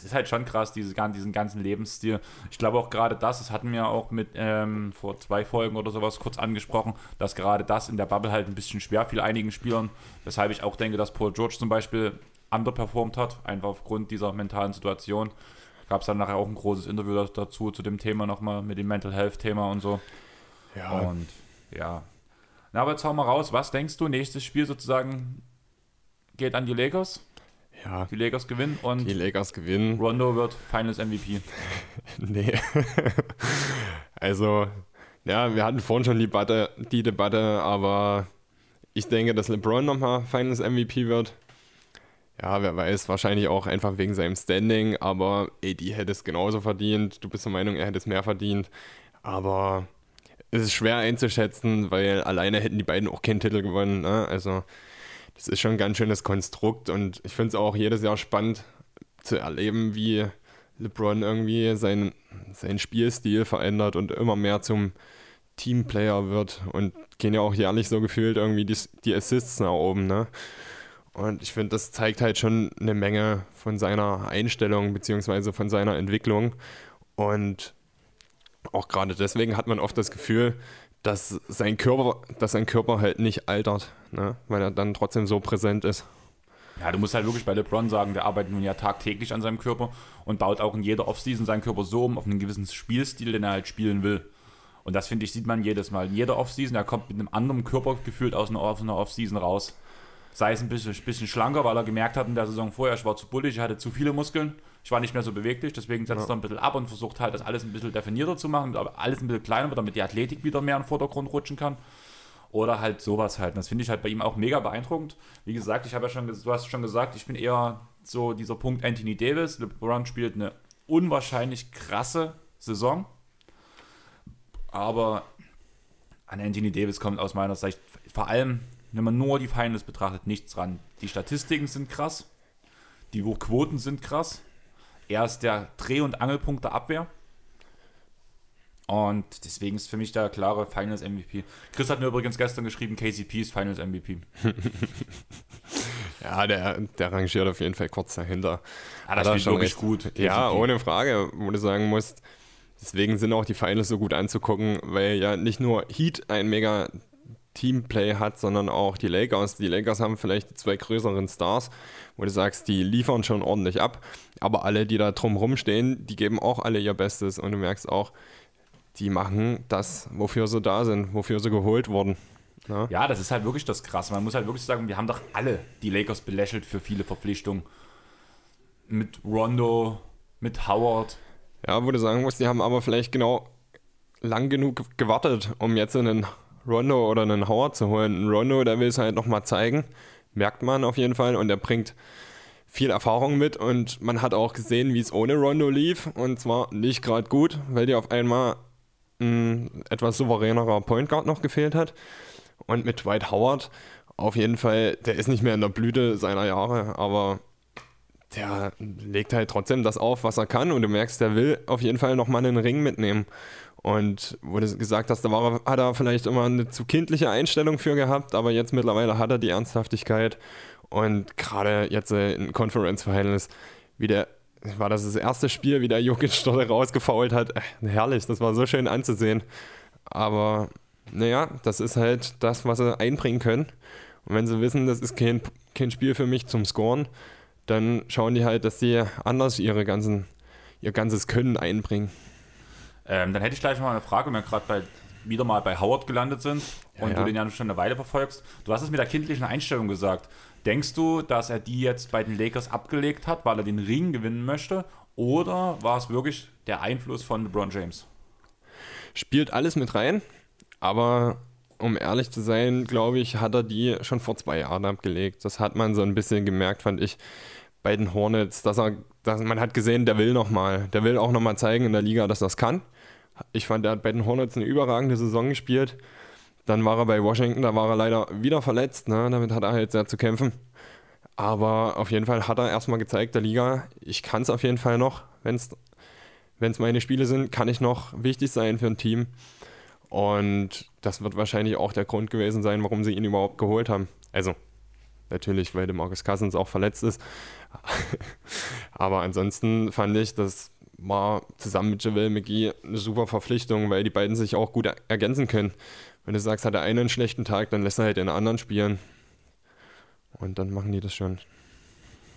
es ist halt schon krass, diese, diesen ganzen Lebensstil. Ich glaube auch gerade das, das hatten wir auch mit ähm, vor zwei Folgen oder sowas kurz angesprochen, dass gerade das in der Bubble halt ein bisschen schwer fiel einigen Spielern. Weshalb ich auch denke, dass Paul George zum Beispiel underperformt hat, einfach aufgrund dieser mentalen Situation. Gab es dann nachher auch ein großes Interview dazu, zu dem Thema nochmal, mit dem Mental Health-Thema und so. Ja. Und ja. Na, aber jetzt hau mal raus, was denkst du, nächstes Spiel sozusagen geht an die Lakers? Ja. Die Lakers gewinnen und die Lakers gewinnen. Rondo wird Finals MVP. nee. also, ja, wir hatten vorhin schon die Debatte, die Debatte, aber ich denke, dass LeBron nochmal Finals MVP wird. Ja, wer weiß, wahrscheinlich auch einfach wegen seinem Standing, aber AD hätte es genauso verdient. Du bist der Meinung, er hätte es mehr verdient. Aber es ist schwer einzuschätzen, weil alleine hätten die beiden auch keinen Titel gewonnen. Ne? Also das ist schon ein ganz schönes Konstrukt und ich finde es auch jedes Jahr spannend zu erleben, wie LeBron irgendwie seinen, seinen Spielstil verändert und immer mehr zum Teamplayer wird und gehen ja auch jährlich so gefühlt irgendwie die, die Assists nach oben, ne? Und ich finde, das zeigt halt schon eine Menge von seiner Einstellung beziehungsweise von seiner Entwicklung. Und auch gerade deswegen hat man oft das Gefühl, dass sein Körper, dass sein Körper halt nicht altert, ne? weil er dann trotzdem so präsent ist. Ja, du musst halt wirklich bei LeBron sagen, der arbeitet nun ja tagtäglich an seinem Körper und baut auch in jeder Offseason seinen Körper so um auf einen gewissen Spielstil, den er halt spielen will. Und das, finde ich, sieht man jedes Mal. In jeder Offseason, er kommt mit einem anderen Körper gefühlt aus einer, einer Offseason raus. Sei es ein bisschen, bisschen schlanker, weil er gemerkt hat in der Saison vorher, ich war zu bullig, ich hatte zu viele Muskeln ich war nicht mehr so beweglich, deswegen setzt ja. er ein bisschen ab und versucht halt, das alles ein bisschen definierter zu machen, aber alles ein bisschen kleiner damit die Athletik wieder mehr in den Vordergrund rutschen kann. Oder halt sowas halt. Und das finde ich halt bei ihm auch mega beeindruckend. Wie gesagt, ich habe ja schon, du hast schon gesagt, ich bin eher so dieser Punkt Anthony Davis. LeBron spielt eine unwahrscheinlich krasse Saison. Aber an Anthony Davis kommt aus meiner Sicht vor allem, wenn man nur die Finals betrachtet, nichts ran. Die Statistiken sind krass. Die Quoten sind krass. Er ist der Dreh- und Angelpunkt der Abwehr. Und deswegen ist für mich der klare Finals MVP. Chris hat mir übrigens gestern geschrieben, KCP ist Finals MVP. ja, der, der rangiert auf jeden Fall kurz dahinter. Ja, das ist wirklich gut. KCP. Ja, ohne Frage, wo du sagen musst, deswegen sind auch die Finals so gut anzugucken, weil ja nicht nur Heat ein mega Teamplay hat, sondern auch die Lakers. Die Lakers haben vielleicht die zwei größeren Stars, wo du sagst, die liefern schon ordentlich ab, aber alle, die da drumherum stehen, die geben auch alle ihr Bestes und du merkst auch, die machen das, wofür sie da sind, wofür sie geholt wurden. Ja, ja das ist halt wirklich das Krasse. Man muss halt wirklich sagen, wir haben doch alle die Lakers belächelt für viele Verpflichtungen. Mit Rondo, mit Howard. Ja, wo du sagen musst, die haben aber vielleicht genau lang genug gewartet, um jetzt einen Rondo oder einen Howard zu holen. Ein Rondo, der will es halt nochmal zeigen, merkt man auf jeden Fall. Und der bringt viel Erfahrung mit. Und man hat auch gesehen, wie es ohne Rondo lief. Und zwar nicht gerade gut, weil dir auf einmal ein etwas souveränerer Point Guard noch gefehlt hat. Und mit Dwight Howard auf jeden Fall, der ist nicht mehr in der Blüte seiner Jahre, aber der legt halt trotzdem das auf, was er kann. Und du merkst, der will auf jeden Fall nochmal einen Ring mitnehmen. Und wo du gesagt hast, da war, hat er vielleicht immer eine zu kindliche Einstellung für gehabt, aber jetzt mittlerweile hat er die Ernsthaftigkeit und gerade jetzt äh, in Conference Finals, wie der, war das das erste Spiel, wie der Jokic dort rausgefault hat. Äh, herrlich, das war so schön anzusehen. Aber naja, das ist halt das, was sie einbringen können. Und wenn sie wissen, das ist kein, kein Spiel für mich zum Scoren, dann schauen die halt, dass sie anders ihre ganzen, ihr ganzes Können einbringen. Ähm, dann hätte ich gleich mal eine Frage, wenn wir gerade wieder mal bei Howard gelandet sind und ja, du den ja schon eine Weile verfolgst. Du hast es mit der kindlichen Einstellung gesagt. Denkst du, dass er die jetzt bei den Lakers abgelegt hat, weil er den Ring gewinnen möchte? Oder war es wirklich der Einfluss von LeBron James? Spielt alles mit rein, aber um ehrlich zu sein, glaube ich, hat er die schon vor zwei Jahren abgelegt. Das hat man so ein bisschen gemerkt, fand ich, bei den Hornets, dass er, dass man hat gesehen, der will nochmal, der will auch nochmal zeigen in der Liga, dass das kann. Ich fand, er hat bei den Hornets eine überragende Saison gespielt. Dann war er bei Washington, da war er leider wieder verletzt. Ne? Damit hat er halt sehr zu kämpfen. Aber auf jeden Fall hat er erstmal gezeigt, der Liga, ich kann es auf jeden Fall noch. Wenn es meine Spiele sind, kann ich noch wichtig sein für ein Team. Und das wird wahrscheinlich auch der Grund gewesen sein, warum sie ihn überhaupt geholt haben. Also, natürlich, weil der Marcus Cousins auch verletzt ist. Aber ansonsten fand ich, das war zusammen mit Javel McGee eine super Verpflichtung, weil die beiden sich auch gut ergänzen können. Wenn du sagst, hat er einen schlechten Tag, dann lässt er halt den anderen spielen. Und dann machen die das schon.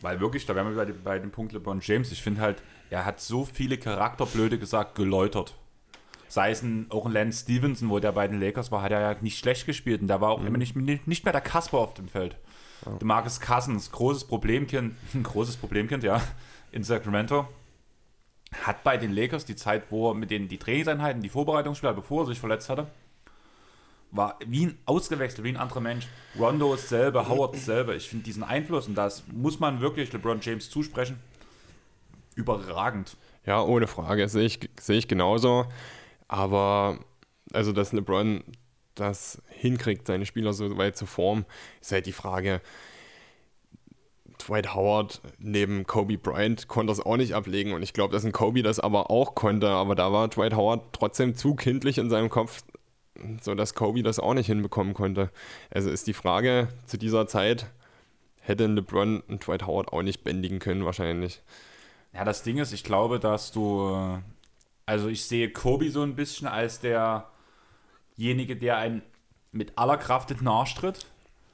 Weil wirklich, da wären wir bei, dem, bei dem Punkt LeBron James. Ich finde halt, er hat so viele Charakterblöde gesagt, geläutert. Sei es ein, auch ein Lance Stevenson, wo der bei den Lakers war, hat er ja nicht schlecht gespielt. Und da war auch mhm. immer nicht, nicht mehr der Kasper auf dem Feld. Oh. Marcus Cousins, großes Problemkind, ein großes Problemkind, ja, in Sacramento. Hat bei den Lakers die Zeit, wo er mit den die Trainingseinheiten, die Vorbereitungsspiele, bevor er sich verletzt hatte, war wie ein ausgewechselt, wie ein anderer Mensch. Rondo ist selber, Howard ist selber. Ich finde diesen Einfluss, und das muss man wirklich LeBron James zusprechen, überragend. Ja, ohne Frage, sehe ich, sehe ich genauso. Aber also, dass LeBron das hinkriegt, seine Spieler so weit zu formen, ist halt die Frage. Dwight Howard neben Kobe Bryant konnte das auch nicht ablegen und ich glaube, dass ein Kobe das aber auch konnte, aber da war Dwight Howard trotzdem zu kindlich in seinem Kopf, so dass Kobe das auch nicht hinbekommen konnte. Also ist die Frage zu dieser Zeit, hätte LeBron und Dwight Howard auch nicht bändigen können wahrscheinlich. Ja, das Ding ist, ich glaube, dass du, also ich sehe Kobe so ein bisschen als derjenige, der einen mit aller Kraft in den Arsch tritt,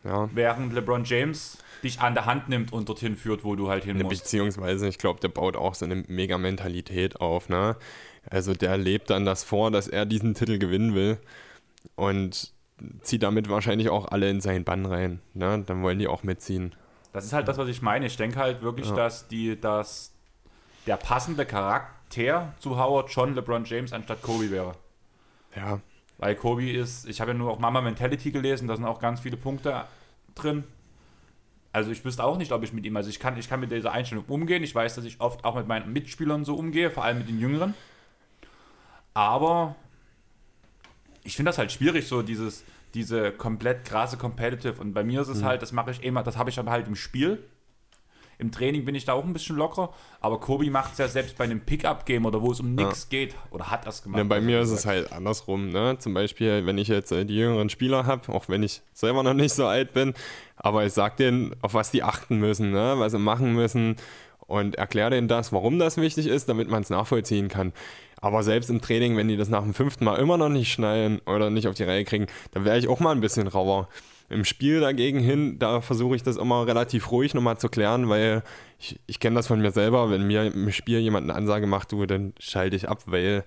ja. während LeBron James dich an der Hand nimmt und dorthin führt, wo du halt hin musst. Beziehungsweise, ich glaube, der baut auch so eine Mega-Mentalität auf, ne? Also der lebt dann das vor, dass er diesen Titel gewinnen will und zieht damit wahrscheinlich auch alle in seinen Bann rein. Ne? Dann wollen die auch mitziehen. Das ist halt das, was ich meine. Ich denke halt wirklich, ja. dass, die, dass der passende Charakter zu Howard schon LeBron James anstatt Kobe wäre. Ja. Weil Kobe ist, ich habe ja nur auch Mama Mentality gelesen, da sind auch ganz viele Punkte drin. Also ich wüsste auch nicht, ob ich mit ihm, also ich kann, ich kann mit dieser Einstellung umgehen. Ich weiß, dass ich oft auch mit meinen Mitspielern so umgehe, vor allem mit den Jüngeren. Aber ich finde das halt schwierig, so dieses, diese komplett krasse Competitive. Und bei mir ist es mhm. halt, das mache ich immer, das habe ich aber halt im Spiel. Im Training bin ich da auch ein bisschen locker, aber Kobi macht es ja selbst bei einem Pickup-Game oder wo es um nichts ja. geht oder hat das gemacht. Ja, bei mir ist es halt andersrum. Ne? Zum Beispiel, wenn ich jetzt äh, die jüngeren Spieler habe, auch wenn ich selber noch nicht so alt bin, aber ich sage denen, auf was die achten müssen, ne? was sie machen müssen und erkläre denen das, warum das wichtig ist, damit man es nachvollziehen kann. Aber selbst im Training, wenn die das nach dem fünften Mal immer noch nicht schneiden oder nicht auf die Reihe kriegen, dann wäre ich auch mal ein bisschen rauer. Im Spiel dagegen hin, da versuche ich das immer relativ ruhig nochmal zu klären, weil ich, ich kenne das von mir selber, wenn mir im Spiel jemand eine Ansage macht, du, dann schalte ich ab, weil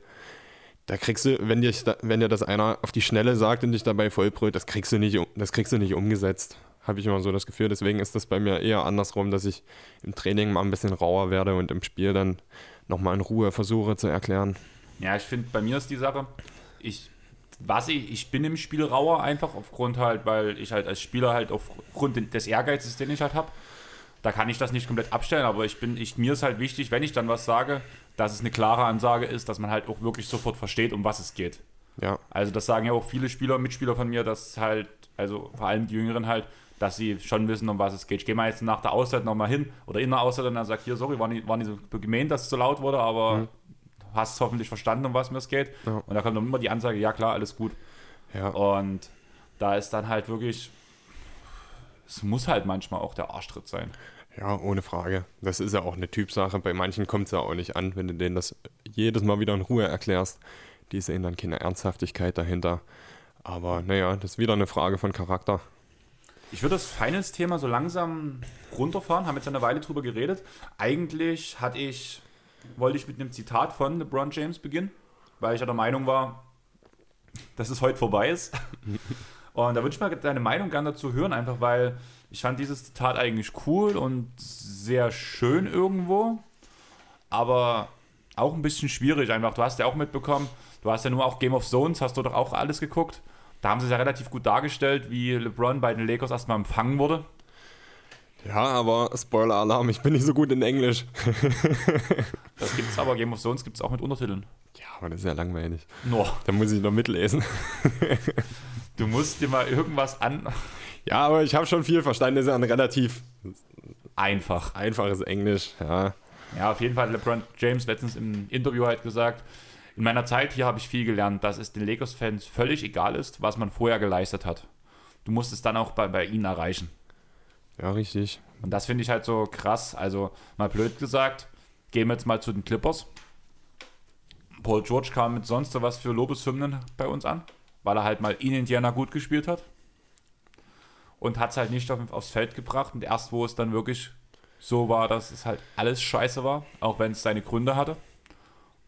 da kriegst du, wenn dir, wenn dir das einer auf die Schnelle sagt und dich dabei vollbrüllt, das kriegst du nicht, das kriegst du nicht umgesetzt. Habe ich immer so das Gefühl. Deswegen ist das bei mir eher andersrum, dass ich im Training mal ein bisschen rauer werde und im Spiel dann nochmal in Ruhe versuche zu erklären. Ja, ich finde, bei mir ist die Sache, ich, was ich, ich bin im Spiel rauer einfach aufgrund halt, weil ich halt als Spieler halt aufgrund des Ehrgeizes, den ich halt habe. da kann ich das nicht komplett abstellen, aber ich bin, ich, mir ist halt wichtig, wenn ich dann was sage, dass es eine klare Ansage ist, dass man halt auch wirklich sofort versteht, um was es geht. Ja. Also das sagen ja auch viele Spieler, Mitspieler von mir, dass halt, also vor allem die Jüngeren halt, dass sie schon wissen, um was es geht. Ich gehe mal jetzt nach der Auszeit nochmal hin oder in der Auszeit und dann sage hier, sorry, war nicht, war nicht so gemeint, dass es so laut wurde, aber Mhm. Hast hoffentlich verstanden, um was mir es geht. Ja. Und da kommt dann immer die Ansage, ja klar, alles gut. Ja. Und da ist dann halt wirklich, es muss halt manchmal auch der Arschtritt sein. Ja, ohne Frage. Das ist ja auch eine Typsache. Bei manchen kommt es ja auch nicht an, wenn du denen das jedes Mal wieder in Ruhe erklärst. Die sehen dann keine Ernsthaftigkeit dahinter. Aber naja, das ist wieder eine Frage von Charakter. Ich würde das Finals-Thema so langsam runterfahren, haben jetzt eine Weile drüber geredet. Eigentlich hatte ich, wollte ich mit einem Zitat von LeBron James beginnen, weil ich ja der Meinung war, dass es heute vorbei ist. Und da würde ich mal deine Meinung gerne dazu hören, einfach weil ich fand dieses Zitat eigentlich cool und sehr schön irgendwo, aber auch ein bisschen schwierig einfach. Du hast ja auch mitbekommen, du hast ja nur auch Game of Zones, hast du doch auch alles geguckt. Da haben sie es ja relativ gut dargestellt, wie LeBron bei den Lakers erstmal empfangen wurde. Ja, aber Spoiler-Alarm, ich bin nicht so gut in Englisch. Das gibt's aber, Game of Zones gibt es auch mit Untertiteln. Ja, aber das ist ja langweilig. No. Da muss ich noch mitlesen. Du musst dir mal irgendwas an. Ja, aber ich habe schon viel verstanden. Das ist ja ein relativ Einfach. einfaches Englisch. Ja, Ja, auf jeden Fall hat LeBron James letztens im Interview halt gesagt, in meiner Zeit hier habe ich viel gelernt, dass es den Lakers-Fans völlig egal ist, was man vorher geleistet hat. Du musst es dann auch bei, bei ihnen erreichen. Ja richtig. Und das finde ich halt so krass. Also, mal blöd gesagt, gehen wir jetzt mal zu den Clippers. Paul George kam mit sonst so was für Lobeshymnen bei uns an, weil er halt mal in Indiana gut gespielt hat. Und hat es halt nicht auf, aufs Feld gebracht. Und erst, wo es dann wirklich so war, dass es halt alles scheiße war, auch wenn es seine Gründe hatte,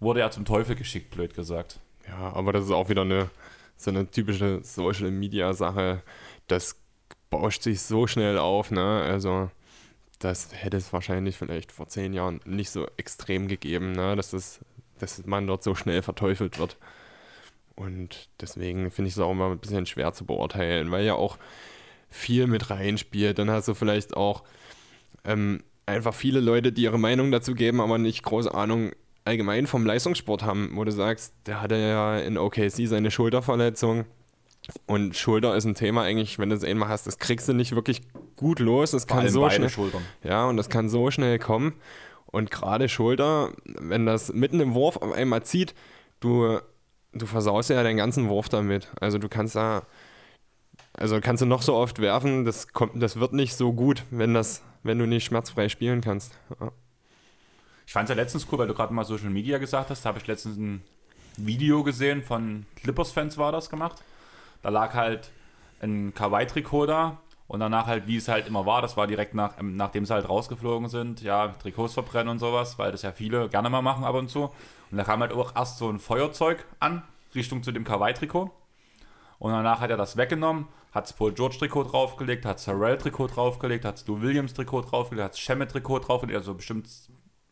wurde er zum Teufel geschickt, blöd gesagt. Ja, aber das ist auch wieder eine so eine typische Social Media Sache. Das bauscht sich so schnell auf, ne? Also das hätte es wahrscheinlich vielleicht vor zehn Jahren nicht so extrem gegeben, ne? Dass das, dass man dort so schnell verteufelt wird. Und deswegen finde ich es auch immer ein bisschen schwer zu beurteilen, weil ja auch viel mit reinspielt. Dann hast du vielleicht auch ähm, einfach viele Leute, die ihre Meinung dazu geben, aber nicht große Ahnung allgemein vom Leistungssport haben, wo du sagst, der hatte ja in OKC seine Schulterverletzung. Und Schulter ist ein Thema eigentlich, wenn du es einmal hast, das kriegst du nicht wirklich gut los. Das Vor kann so schnell, Schultern. ja, und das kann so schnell kommen. Und gerade Schulter, wenn das mitten im Wurf auf einmal zieht, du, du versaust ja deinen ganzen Wurf damit. Also du kannst da, also kannst du noch so oft werfen, das kommt, das wird nicht so gut, wenn das, wenn du nicht schmerzfrei spielen kannst. Ja. Ich fand es ja letztens cool, weil du gerade mal Social Media gesagt hast. Da habe ich letztens ein Video gesehen von Clippers-Fans war das gemacht. Da lag halt ein Kawaii-Trikot da und danach halt, wie es halt immer war, das war direkt nach, ähm, nachdem sie halt rausgeflogen sind, ja, Trikots verbrennen und sowas, weil das ja viele gerne mal machen ab und zu. Und da kam halt auch erst so ein Feuerzeug an, Richtung zu dem Kawaii-Trikot. Und danach hat er das weggenommen, hat das Paul George Trikot draufgelegt, hat das Harrell Trikot draufgelegt, hat Lou Williams Trikot draufgelegt, hat das Shemet Trikot draufgelegt, also bestimmt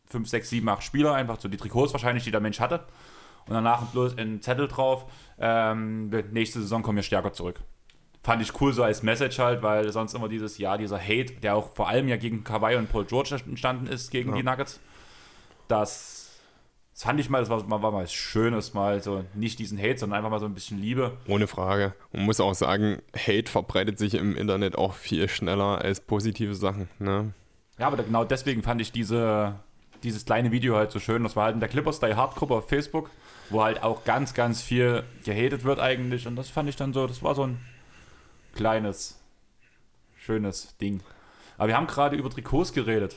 5, 6, 7, 8 Spieler, einfach so die Trikots wahrscheinlich, die der Mensch hatte. Und danach bloß ein Zettel drauf, ähm, nächste Saison kommen wir stärker zurück. Fand ich cool so als Message halt, weil sonst immer dieses, ja, dieser Hate, der auch vor allem ja gegen Kawhi und Paul George entstanden ist, gegen Ja. die Nuggets, das, das fand ich mal, das war, war mal was Schönes, mal so nicht diesen Hate, sondern einfach mal so ein bisschen Liebe. Ohne Frage. Man muss auch sagen, Hate verbreitet sich im Internet auch viel schneller als positive Sachen. Ne? Ja, aber genau deswegen fand ich diese, dieses kleine Video halt so schön. Das war halt in der Clippers Die Hard Gruppe auf Facebook, wo halt auch ganz, ganz viel gehatet wird eigentlich. Und das fand ich dann so, das war so ein kleines, schönes Ding. Aber wir haben gerade über Trikots geredet.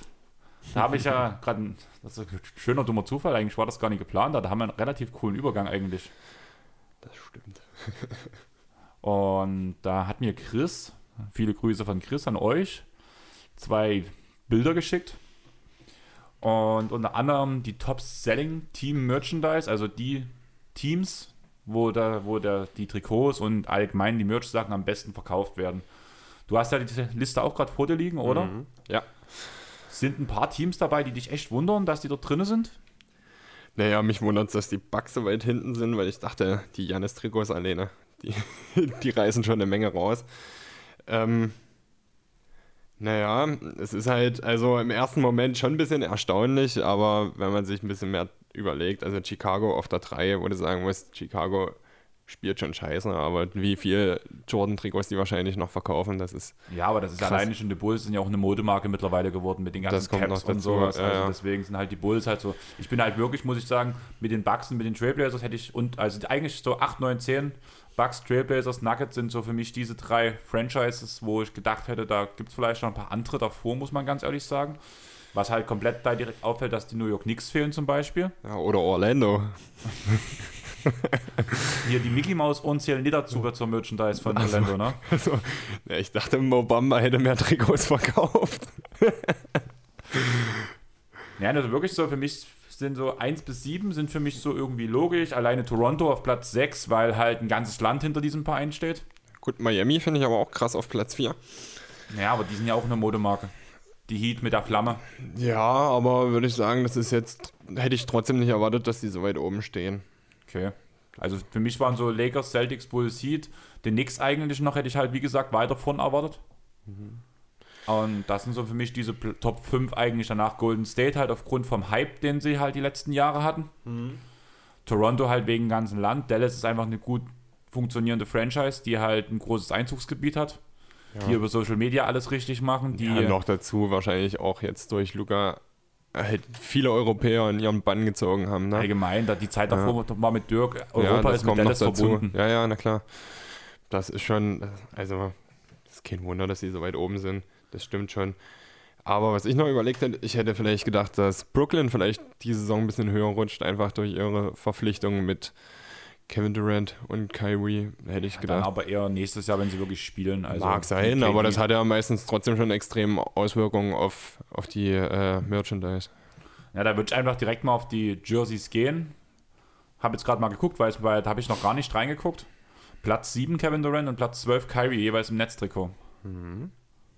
Da habe ich ja gerade, das ist ein schöner, dummer Zufall, eigentlich war das gar nicht geplant, da haben wir einen relativ coolen Übergang eigentlich. Das stimmt. Und da hat mir Chris, viele Grüße von Chris an euch, zwei Bilder geschickt. Und unter anderem die Top-Selling Team Merchandise, also die Teams, wo, da, wo der, die Trikots und allgemein die Merch-Sachen am besten verkauft werden. Du hast ja diese Liste auch gerade vor dir liegen, oder? Mhm. Ja. Sind ein paar Teams dabei, die dich echt wundern, dass die dort drin sind? Naja, mich wundert es, dass die Bugs so weit hinten sind, weil ich dachte, die Janis-Trikots alleine, die, die reißen schon eine Menge raus. Ähm, Naja, es ist halt also im ersten Moment schon ein bisschen erstaunlich, aber wenn man sich ein bisschen mehr überlegt, also Chicago auf der 3, wo du sagen musst, Chicago spielt schon scheiße, aber wie viel Jordan-Trikots die wahrscheinlich noch verkaufen, das ist. Ja, aber das ist Krass. alleine schon die Bulls sind ja auch eine Modemarke mittlerweile geworden mit den ganzen Caps und sowas. ja, Also ja. deswegen sind halt die Bulls halt so. Ich bin halt wirklich, muss ich sagen, mit den Bucks und mit den Trailblazers hätte ich und also eigentlich so 8, 9, 10 Bucks, Trailblazers, Nuggets sind so für mich diese drei Franchises, wo ich gedacht hätte, da gibt es vielleicht noch ein paar andere davor, muss man ganz ehrlich sagen. Was halt komplett da direkt auffällt, dass die New York Knicks fehlen zum Beispiel. Ja, oder Orlando. Hier die Mickey Mouse Ohren zählen nicht dazu zur Merchandise von Orlando, ne? Also, ja, ich dachte, Mo Bamba hätte mehr Trikots verkauft. Ja, also wirklich so, für mich sind so 1 bis 7 sind für mich so irgendwie logisch. Alleine Toronto auf Platz 6, weil halt ein ganzes Land hinter diesem Verein steht. Gut, Miami finde ich aber auch krass auf Platz 4. Ja, aber die sind ja auch eine Modemarke. Die Heat mit der Flamme. Ja, aber würde ich sagen, das ist jetzt, hätte ich trotzdem nicht erwartet, dass die so weit oben stehen. Okay. Also für mich waren so Lakers, Celtics, Bulls, Heat. Den Knicks eigentlich noch hätte ich halt, wie gesagt, weiter von erwartet. Und das sind so für mich diese Top 5 eigentlich danach. Golden State halt aufgrund vom Hype, den sie halt die letzten Jahre hatten. Toronto halt wegen ganzen Land. Dallas ist einfach eine gut funktionierende Franchise, die halt ein großes Einzugsgebiet hat. Die über Social Media alles richtig machen. Die, Ja, noch dazu wahrscheinlich auch jetzt durch Luca halt viele Europäer in ihren Bann gezogen haben. Ne? allgemein, da die Zeit davor war mit Dirk, ja, Europa das ist mit Dallas verbunden. Ja, ja, na klar. Das ist schon, also, das ist kein Wunder, dass sie so weit oben sind. Das stimmt schon. Aber was ich noch überlegt hätte, ich hätte vielleicht gedacht, dass Brooklyn vielleicht diese Saison ein bisschen höher rutscht, einfach durch ihre Verpflichtungen mit Kevin Durant und Kyrie, hätte ich Dann gedacht. aber eher nächstes Jahr, wenn sie wirklich spielen. Also Mag sein, aber das hat ja meistens trotzdem schon extrem Auswirkungen auf, auf die äh, Merchandise. Ja, da würde ich einfach direkt mal auf die Jerseys gehen. Habe jetzt gerade mal geguckt, weil, weil da habe ich noch gar nicht reingeguckt. Platz 7 Kevin Durant und Platz 12 Kyrie, jeweils im Netztrikot. Mhm.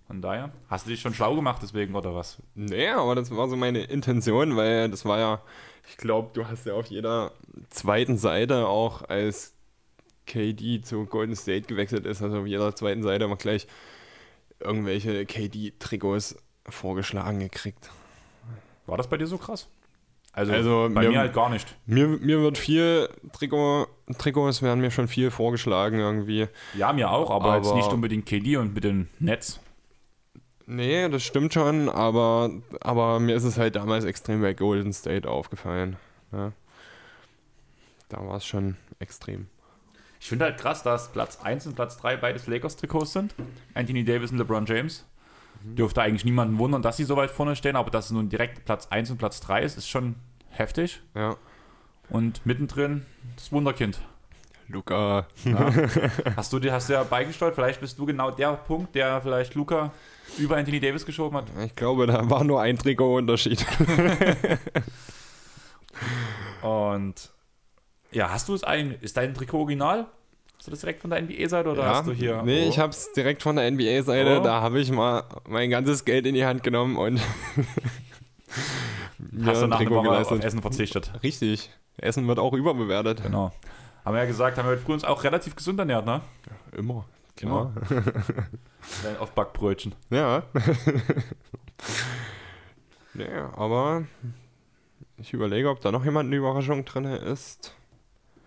Von daher, hast du dich schon schlau gemacht deswegen oder was? Nee, aber das war so meine Intention, weil das war ja, ich glaube, du hast ja auf jeder zweiten Seite auch als KD zu Golden State gewechselt ist, also auf jeder zweiten Seite mal gleich irgendwelche KD-Trikots vorgeschlagen gekriegt. War das bei dir so krass? Also, Also, bei mir- mir halt gar nicht. Mir, mir wird viel Trikot, Trikots werden mir schon viel vorgeschlagen irgendwie. Ja, mir auch, aber, jetzt Aber- nicht unbedingt KD und mit dem Netz. Nee, das stimmt schon, aber, aber mir ist es halt damals extrem bei Golden State aufgefallen. Ja. Da war es schon extrem. Ich finde halt krass, dass Platz 1 und Platz 3 beides Lakers-Trikots sind. Anthony Davis und LeBron James. Dürfte eigentlich niemanden wundern, dass sie so weit vorne stehen, aber dass es nun direkt Platz 1 und Platz 3 ist, ist schon heftig. Ja. Und mittendrin das Wunderkind. Luca. Ja. hast du dir hast du ja beigesteuert, vielleicht bist du genau der Punkt, der vielleicht Luca über Anthony Davis geschoben hat. Ich glaube, da war nur ein Trikot-Unterschied. Und ja, hast du es eigentlich, ist dein Trikot original? Hast du das direkt von der NBA-Seite oder hast du hier? Nee, oh. ich habe es direkt von der NBA-Seite. Oh. Da habe ich mal mein ganzes Geld in die Hand genommen und hast du ein nach Trikot Woche auf geleistet. Essen verzichtet. Richtig. Essen wird auch überbewertet. Genau. Haben wir ja gesagt, haben wir früher uns auch relativ gesund ernährt, ne? Immer. Genau. Dein Auf Backbrötchen. Ja. ja, aber ich überlege, ob da noch jemand eine Überraschung drin ist.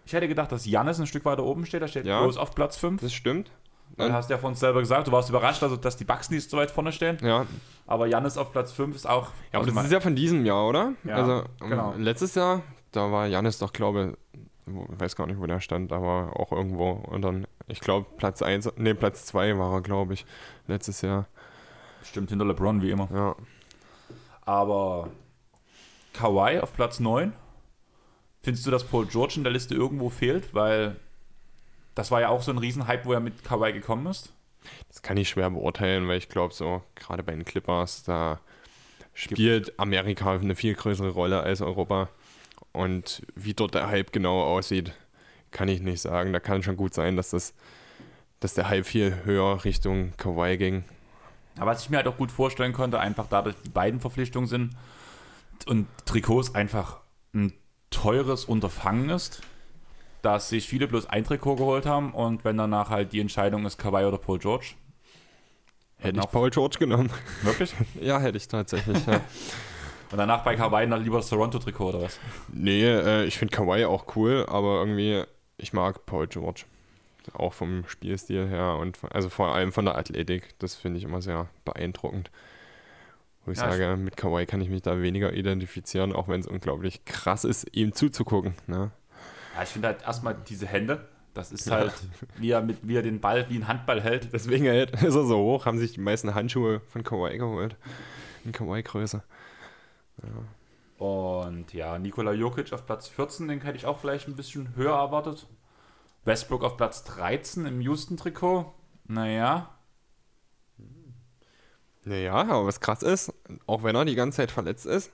Ich hätte gedacht, dass Jannis ein Stück weiter oben steht. Da steht Ja. bloß auf Platz 5. Das stimmt. Du hast ja von uns selber gesagt, du warst überrascht, also, dass die Bucks nicht so weit vorne stehen. Ja, Aber Jannis auf Platz 5 ist auch. ja aber das ist ja von diesem Jahr, oder? Ja, also genau. letztes Jahr, da war Janis doch, glaube ich, weiß gar nicht, wo der stand, aber auch irgendwo. Und dann, ich glaube, Platz 1, nee, Platz 2 war er, glaube ich, letztes Jahr. Stimmt, hinter LeBron wie immer. Ja. Aber Kawhi auf Platz 9. Findest du, dass Paul George in der Liste irgendwo fehlt? Weil das war ja auch so ein Riesenhype, wo er mit Kawhi gekommen ist. Das kann ich schwer beurteilen, weil ich glaube, so gerade bei den Clippers, da spielt Amerika eine viel größere Rolle als Europa. Und wie dort der Hype genau aussieht, kann ich nicht sagen. Da kann schon gut sein, dass, das, dass der Hype viel höher Richtung Kawhi ging. Aber was ich mir halt auch gut vorstellen konnte, einfach dadurch, die beiden Verpflichtungen sind und Trikots einfach ein teures Unterfangen ist, dass sich viele bloß ein Trikot geholt haben und wenn danach halt die Entscheidung ist Kawhi oder Paul George, Hätte ich Paul George genommen. Wirklich? Ja, hätte ich tatsächlich. Ja. Und danach bei Kawhi dann lieber das Toronto-Trikot oder was? nee, äh, ich finde Kawhi auch cool, aber irgendwie, ich mag Paul George. Auch vom Spielstil her und von, also vor allem von der Athletik. Das finde ich immer sehr beeindruckend. Wo ich Ja, sage, mit Kawhi kann ich mich da weniger identifizieren, auch wenn es unglaublich krass ist, ihm zuzugucken. Ne? Ja, ich finde halt erstmal diese Hände, das ist halt, wie, er mit, wie er den Ball wie ein Handball hält. Deswegen hält- ist er so hoch, haben sich die meisten Handschuhe von Kawhi geholt. In Kawhi-Größe. Und ja, Nikola Jokic auf Platz 14, den hätte ich auch vielleicht ein bisschen höher erwartet. Westbrook auf Platz 13 im Houston-Trikot. Naja, Naja, aber was krass ist, auch wenn er die ganze Zeit verletzt ist,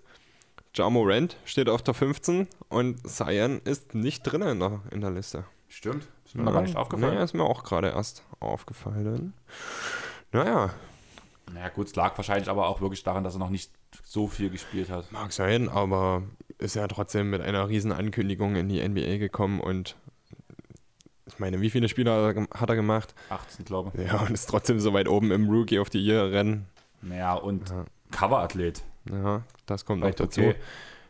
Ja Morant steht auf der 15 und Cyan ist nicht drin in der, in der Liste. stimmt. Ist mir gar nicht aufgefallen. Nee, ist mir auch gerade erst aufgefallen. Naja, Naja, gut, es lag wahrscheinlich aber auch wirklich daran, dass er noch nicht so viel gespielt hat. mag sein, aber ist ja trotzdem mit einer riesen Ankündigung in die NBA gekommen und ich meine, wie viele Spiele hat er gemacht? 18, glaube ich. Ja, und ist trotzdem so weit oben im Rookie of the Year Rennen. Naja, und Ja. Cover-Athlet. Ja, das kommt noch dazu. 2K.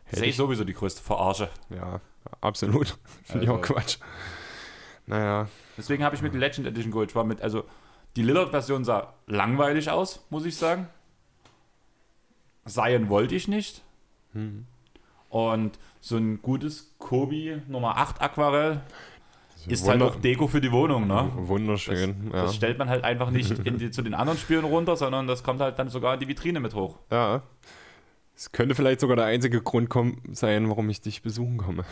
Hätte Sehe ich sowieso die größte Verarsche. Ja, absolut. Finde ich auch Also- Quatsch. Naja, Deswegen habe ich mit Legend Edition geholt. Ich war mit, also die Lillard-Version sah langweilig aus, muss ich sagen. Zion wollte ich nicht. Hm. Und so ein gutes Kobe Nummer 8 Aquarell ist Wunder- halt auch Deko für die Wohnung, ne? wunderschön. Das ja. stellt man halt einfach nicht in die, zu den anderen Spielen runter, sondern das kommt halt dann sogar in die Vitrine mit hoch. ja. Es könnte vielleicht sogar der einzige Grund kommen, sein, warum ich dich besuchen komme.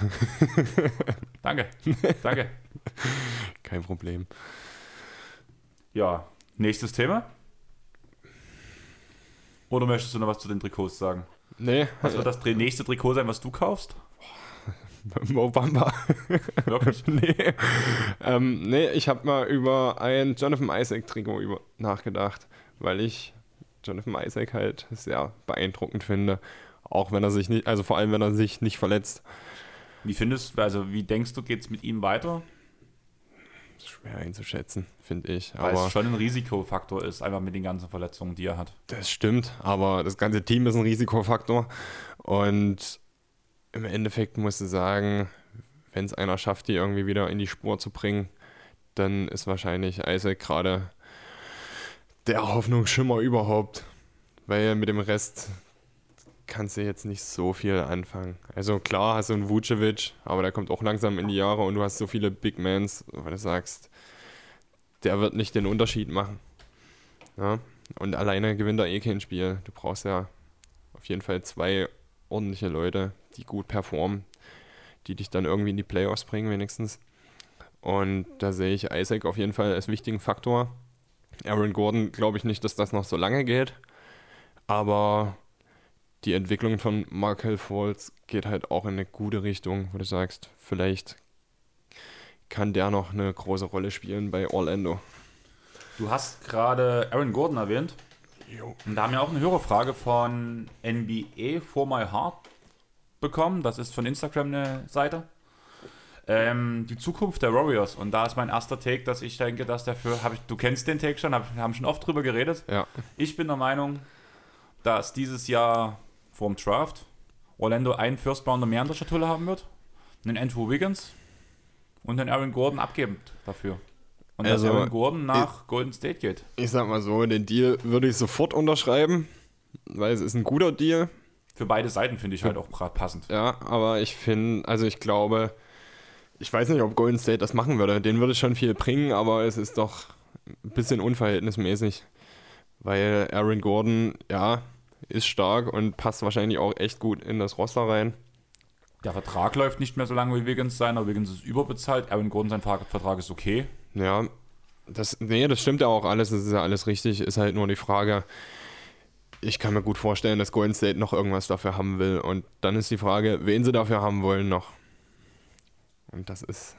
Danke. Danke. Kein Problem. Ja, nächstes Thema. Oder möchtest du noch was zu den Trikots sagen? Nee, Was wird das nächste Trikot sein, was du kaufst? Mo Bamba. Wirklich? nee. Ähm, nee, ich habe mal über ein Jonathan Isaac-Trikot über nachgedacht, weil ich Jonathan Isaac halt sehr beeindruckend finde. Auch wenn er sich nicht, also vor allem wenn er sich nicht verletzt. Wie findest du, also wie denkst du, geht es mit ihm weiter? Schwer einzuschätzen, finde ich. Weil Aber es schon ein Risikofaktor ist, einfach mit den ganzen Verletzungen, die er hat. Das stimmt, aber das ganze Team ist ein Risikofaktor. Und im Endeffekt musst du sagen, wenn es einer schafft, die irgendwie wieder in die Spur zu bringen, dann ist wahrscheinlich Isaac gerade der Hoffnungsschimmer überhaupt. Weil mit dem Rest kannst du jetzt nicht so viel anfangen. Also klar hast du einen Vucevic, aber der kommt auch langsam in die Jahre und du hast so viele Big Mans, weil du sagst, der wird nicht den Unterschied machen. Ja? Und alleine gewinnt er eh kein Spiel. Du brauchst ja auf jeden Fall zwei ordentliche Leute, die gut performen, die dich dann irgendwie in die Playoffs bringen wenigstens. Und da sehe ich Isaac auf jeden Fall als wichtigen Faktor. Aaron Gordon glaube ich nicht, dass das noch so lange geht. Aber die Entwicklung von Markel Falls geht halt auch in eine gute Richtung, wo du sagst, vielleicht kann der noch eine große Rolle spielen bei Orlando. Du hast gerade Aaron Gordon erwähnt. Jo. Und da haben wir auch eine Hörerfrage von NBA for My Heart bekommen. Das ist von Instagram eine Seite. Ähm, die Zukunft der Warriors. Und da ist mein erster Take, dass ich denke, dass der für. Hab ich, du kennst den Take schon, hab, wir haben schon oft drüber geredet. Ja, Ich bin der Meinung, dass dieses Jahr vorm Draft Orlando einen First Rounder mehr in der Schatulle haben wird. Einen Andrew Wiggins und den Aaron Gordon abgeben dafür. Und Also, dass Aaron Gordon nach Golden State geht. Ich sag mal so, den Deal würde ich sofort unterschreiben, weil es ist ein guter Deal. Für beide Seiten finde ich halt auch gerade passend. Ja, aber ich finde, also ich glaube, ich weiß nicht, ob Golden State das machen würde. Den würde es schon viel bringen, aber es ist doch ein bisschen unverhältnismäßig. Weil Aaron Gordon, ja, ist stark und passt wahrscheinlich auch echt gut in das Roster rein. Der Vertrag läuft nicht mehr so lange wie Wiggins sein, aber Wiggins ist überbezahlt. Aaron Gordon, sein Ver- Vertrag ist okay. Ja, das, nee, das stimmt ja auch alles, das ist ja alles richtig. Ist halt nur die Frage, ich kann mir gut vorstellen, dass Golden State noch irgendwas dafür haben will. Und dann ist die Frage, wen sie dafür haben wollen noch. Und das ist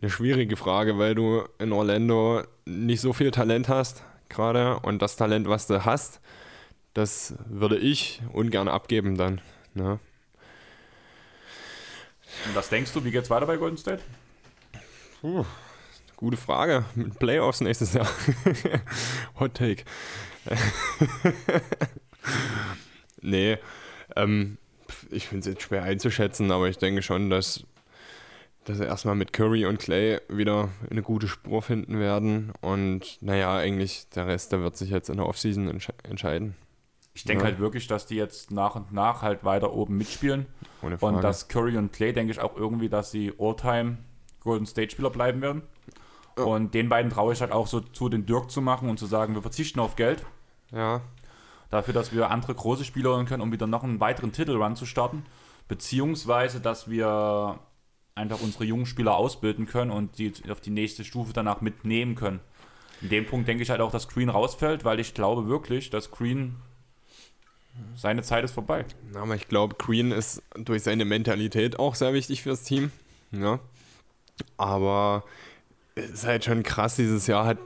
eine schwierige Frage, weil du in Orlando nicht so viel Talent hast gerade. Und das Talent, was du hast, das würde ich ungern abgeben dann. Ne? Und was denkst du, wie geht's weiter bei Golden State? Gute Frage. Mit Playoffs nächstes Jahr. Hot Take. nee, ähm, ich finde es jetzt schwer einzuschätzen, aber ich denke schon, dass, dass sie erstmal mit Curry und Clay wieder eine gute Spur finden werden. Und naja, eigentlich der Rest, der wird sich jetzt in der Offseason entsche entscheiden. Ich denke Ja. halt wirklich, dass die jetzt nach und nach halt weiter oben mitspielen. Ohne Frage. Und dass Curry und Clay, denke ich auch irgendwie, dass sie All-Time Golden State Spieler bleiben werden. Ja. Und den beiden traue ich halt auch so zu, den Dirk zu machen und zu sagen, wir verzichten auf Geld. ja, Dafür, dass wir andere große Spieler holen können, um wieder noch einen weiteren Titelrun zu starten. Beziehungsweise, dass wir einfach unsere jungen Spieler ausbilden können und die auf die nächste Stufe danach mitnehmen können. In dem Punkt denke ich halt auch, dass Green rausfällt, weil ich glaube wirklich, dass Green seine Zeit ist vorbei. aber ich glaube, Green ist durch seine Mentalität auch sehr wichtig fürs Team. Ja. Aber es ist halt schon krass, dieses Jahr hat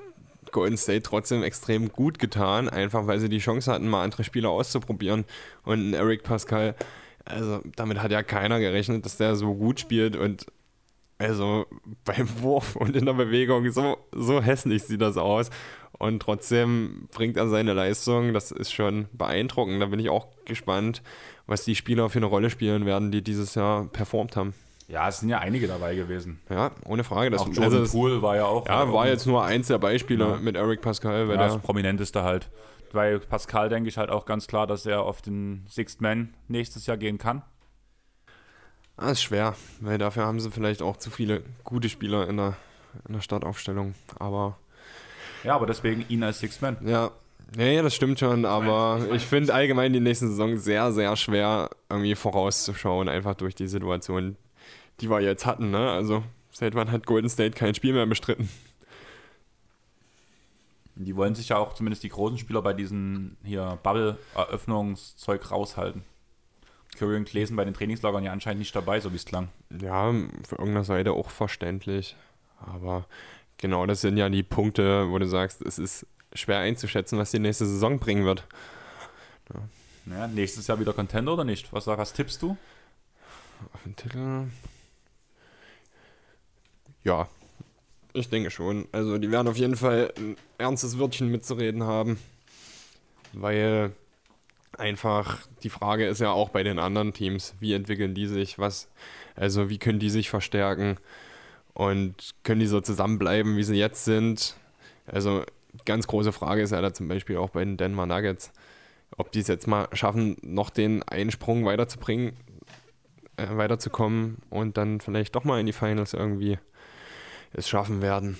Golden State trotzdem extrem gut getan, einfach weil sie die Chance hatten, mal andere Spieler auszuprobieren. Und Eric Pascal, also damit hat ja keiner gerechnet, dass der so gut spielt und also beim Wurf und in der Bewegung so, so hässlich sieht das aus. Und trotzdem bringt er seine Leistung. Das ist schon beeindruckend. Da bin ich auch gespannt, was die Spieler für eine Rolle spielen werden, die dieses Jahr performt haben. Ja, es sind ja einige dabei gewesen. Ja, ohne Frage. Das, auch Jordan also Poole war ja auch. ja, war jetzt nur eins der Beispiele Ja. mit Eric Pascal, weil ja, das prominenteste halt. Bei Pascal denke ich halt auch ganz klar, dass er auf den Sixth Man nächstes Jahr gehen kann. ah, ist schwer, weil dafür haben sie vielleicht auch zu viele gute Spieler in der, in der Startaufstellung. Aber Ja, aber deswegen ihn als Sixth Man. ja, ja, ja das stimmt schon, aber ich finde allgemein die nächste Saison sehr, sehr schwer irgendwie vorauszuschauen, einfach durch die Situation, die wir jetzt hatten. Ne? Also seit wann hat Golden State kein Spiel mehr bestritten? Die wollen sich ja auch zumindest die großen Spieler bei diesem hier Bubble-Eröffnungszeug raushalten. Curry und Klesen bei den Trainingslagern ja anscheinend nicht dabei, so wie es klang. Ja, für irgendeiner Seite auch verständlich. Aber genau das sind ja die Punkte, wo du sagst, es ist schwer einzuschätzen, was die nächste Saison bringen wird. Ja, nächstes Jahr wieder Contender oder nicht? Was, was tippst du? Auf den Titel. Ja, ich denke schon. Also die werden auf jeden Fall ein ernstes Wörtchen mitzureden haben. Weil einfach die Frage ist ja auch bei den anderen Teams, wie entwickeln die sich, was, also wie können die sich verstärken und können die so zusammenbleiben, wie sie jetzt sind. Also ganz große Frage ist ja da zum Beispiel auch bei den Denver Nuggets, ob die es jetzt mal schaffen, noch den Einsprung weiterzubringen, äh, weiterzukommen und dann vielleicht doch mal in die Finals irgendwie es schaffen werden.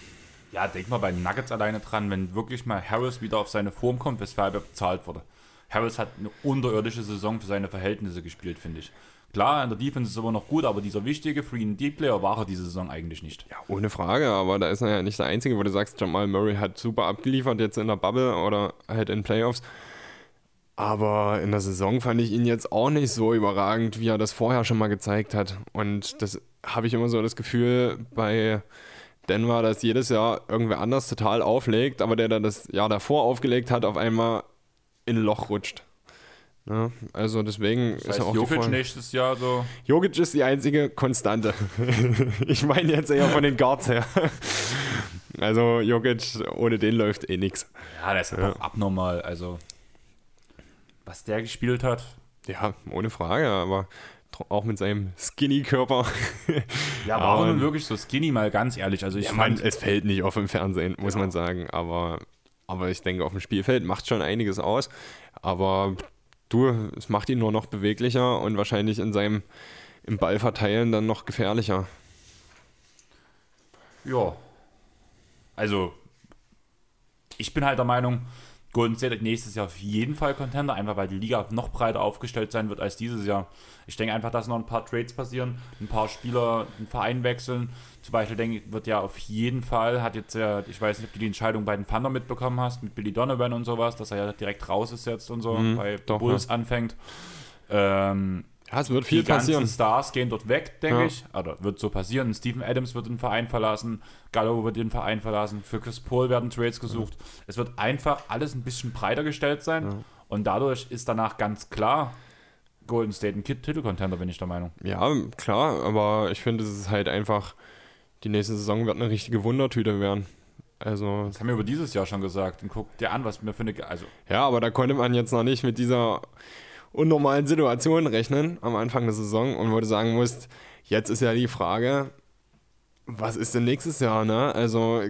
Ja, denk mal bei den Nuggets alleine dran, wenn wirklich mal Harris wieder auf seine Form kommt, weshalb er bezahlt wurde. Harris hat eine unterirdische Saison für seine Verhältnisse gespielt, finde ich. Klar, in der Defense ist aber noch gut, aber dieser wichtige Free and Deep Player war er diese Saison eigentlich nicht. Ja, ohne Frage, aber da ist er ja nicht der Einzige, wo du sagst, Jamal Murray hat super abgeliefert jetzt in der Bubble oder halt in Playoffs. Aber in der Saison fand ich ihn jetzt auch nicht so überragend, wie er das vorher schon mal gezeigt hat. Und das habe ich immer so das Gefühl bei Denver, dass jedes Jahr irgendwer anders total auflegt, aber der, der das Jahr davor aufgelegt hat, auf einmal in ein Loch rutscht. Ne? Also deswegen Das ist ja auch die Jokic Frage- nächstes Jahr so. Jokic ist die einzige Konstante. ich meine jetzt eher von den Guards her. Also Jokic, ohne den läuft eh nichts. Ja, der ist halt auch abnormal. Also, was der gespielt hat. Ja, ohne Frage, aber auch mit seinem Skinny-Körper. Ja, war Aber- nun wirklich so skinny, mal ganz ehrlich. Also, ich Ja, man, fand, es fällt nicht auf im Fernsehen, muss man sagen. Aber, aber ich denke, auf dem Spielfeld macht schon einiges aus. Aber du, es macht ihn nur noch beweglicher und wahrscheinlich in seinem im Ball verteilen dann noch gefährlicher. ja. Also, ich bin halt der Meinung, Golden State nächstes Jahr auf jeden Fall Contender, einfach weil die Liga noch breiter aufgestellt sein wird als dieses Jahr. Ich denke einfach, dass noch ein paar Trades passieren, ein paar Spieler einen Verein wechseln. Zum Beispiel denke ich, wird ja auf jeden Fall, hat jetzt ja, ich weiß nicht, ob du die Entscheidung bei den Thunder mitbekommen hast, mit Billy Donovan und sowas, dass er ja direkt raus ist jetzt und so, Mhm, bei doch, Bulls anfängt. Ähm, Ja, es wird viel die ganzen passieren. Stars gehen dort weg, denke Ja. ich. Oder wird so passieren. Steven Adams wird den Verein verlassen, Gallo wird den Verein verlassen, für Chris Paul werden Trades gesucht. Es wird einfach alles ein bisschen breiter gestellt sein und dadurch ist danach ganz klar Golden State ein Titelcontender, bin ich der Meinung. Ja, klar, aber ich finde, es ist halt einfach die nächste Saison wird eine richtige Wundertüte werden. Also, Das haben wir über dieses Jahr schon gesagt. Und guck dir an, was wir für eine. Also, ja, aber da konnte man jetzt noch nicht mit dieser unnormalen Situation rechnen am Anfang der Saison und wo du sagen musst, jetzt ist ja die Frage, was ist denn nächstes Jahr, ne? Also,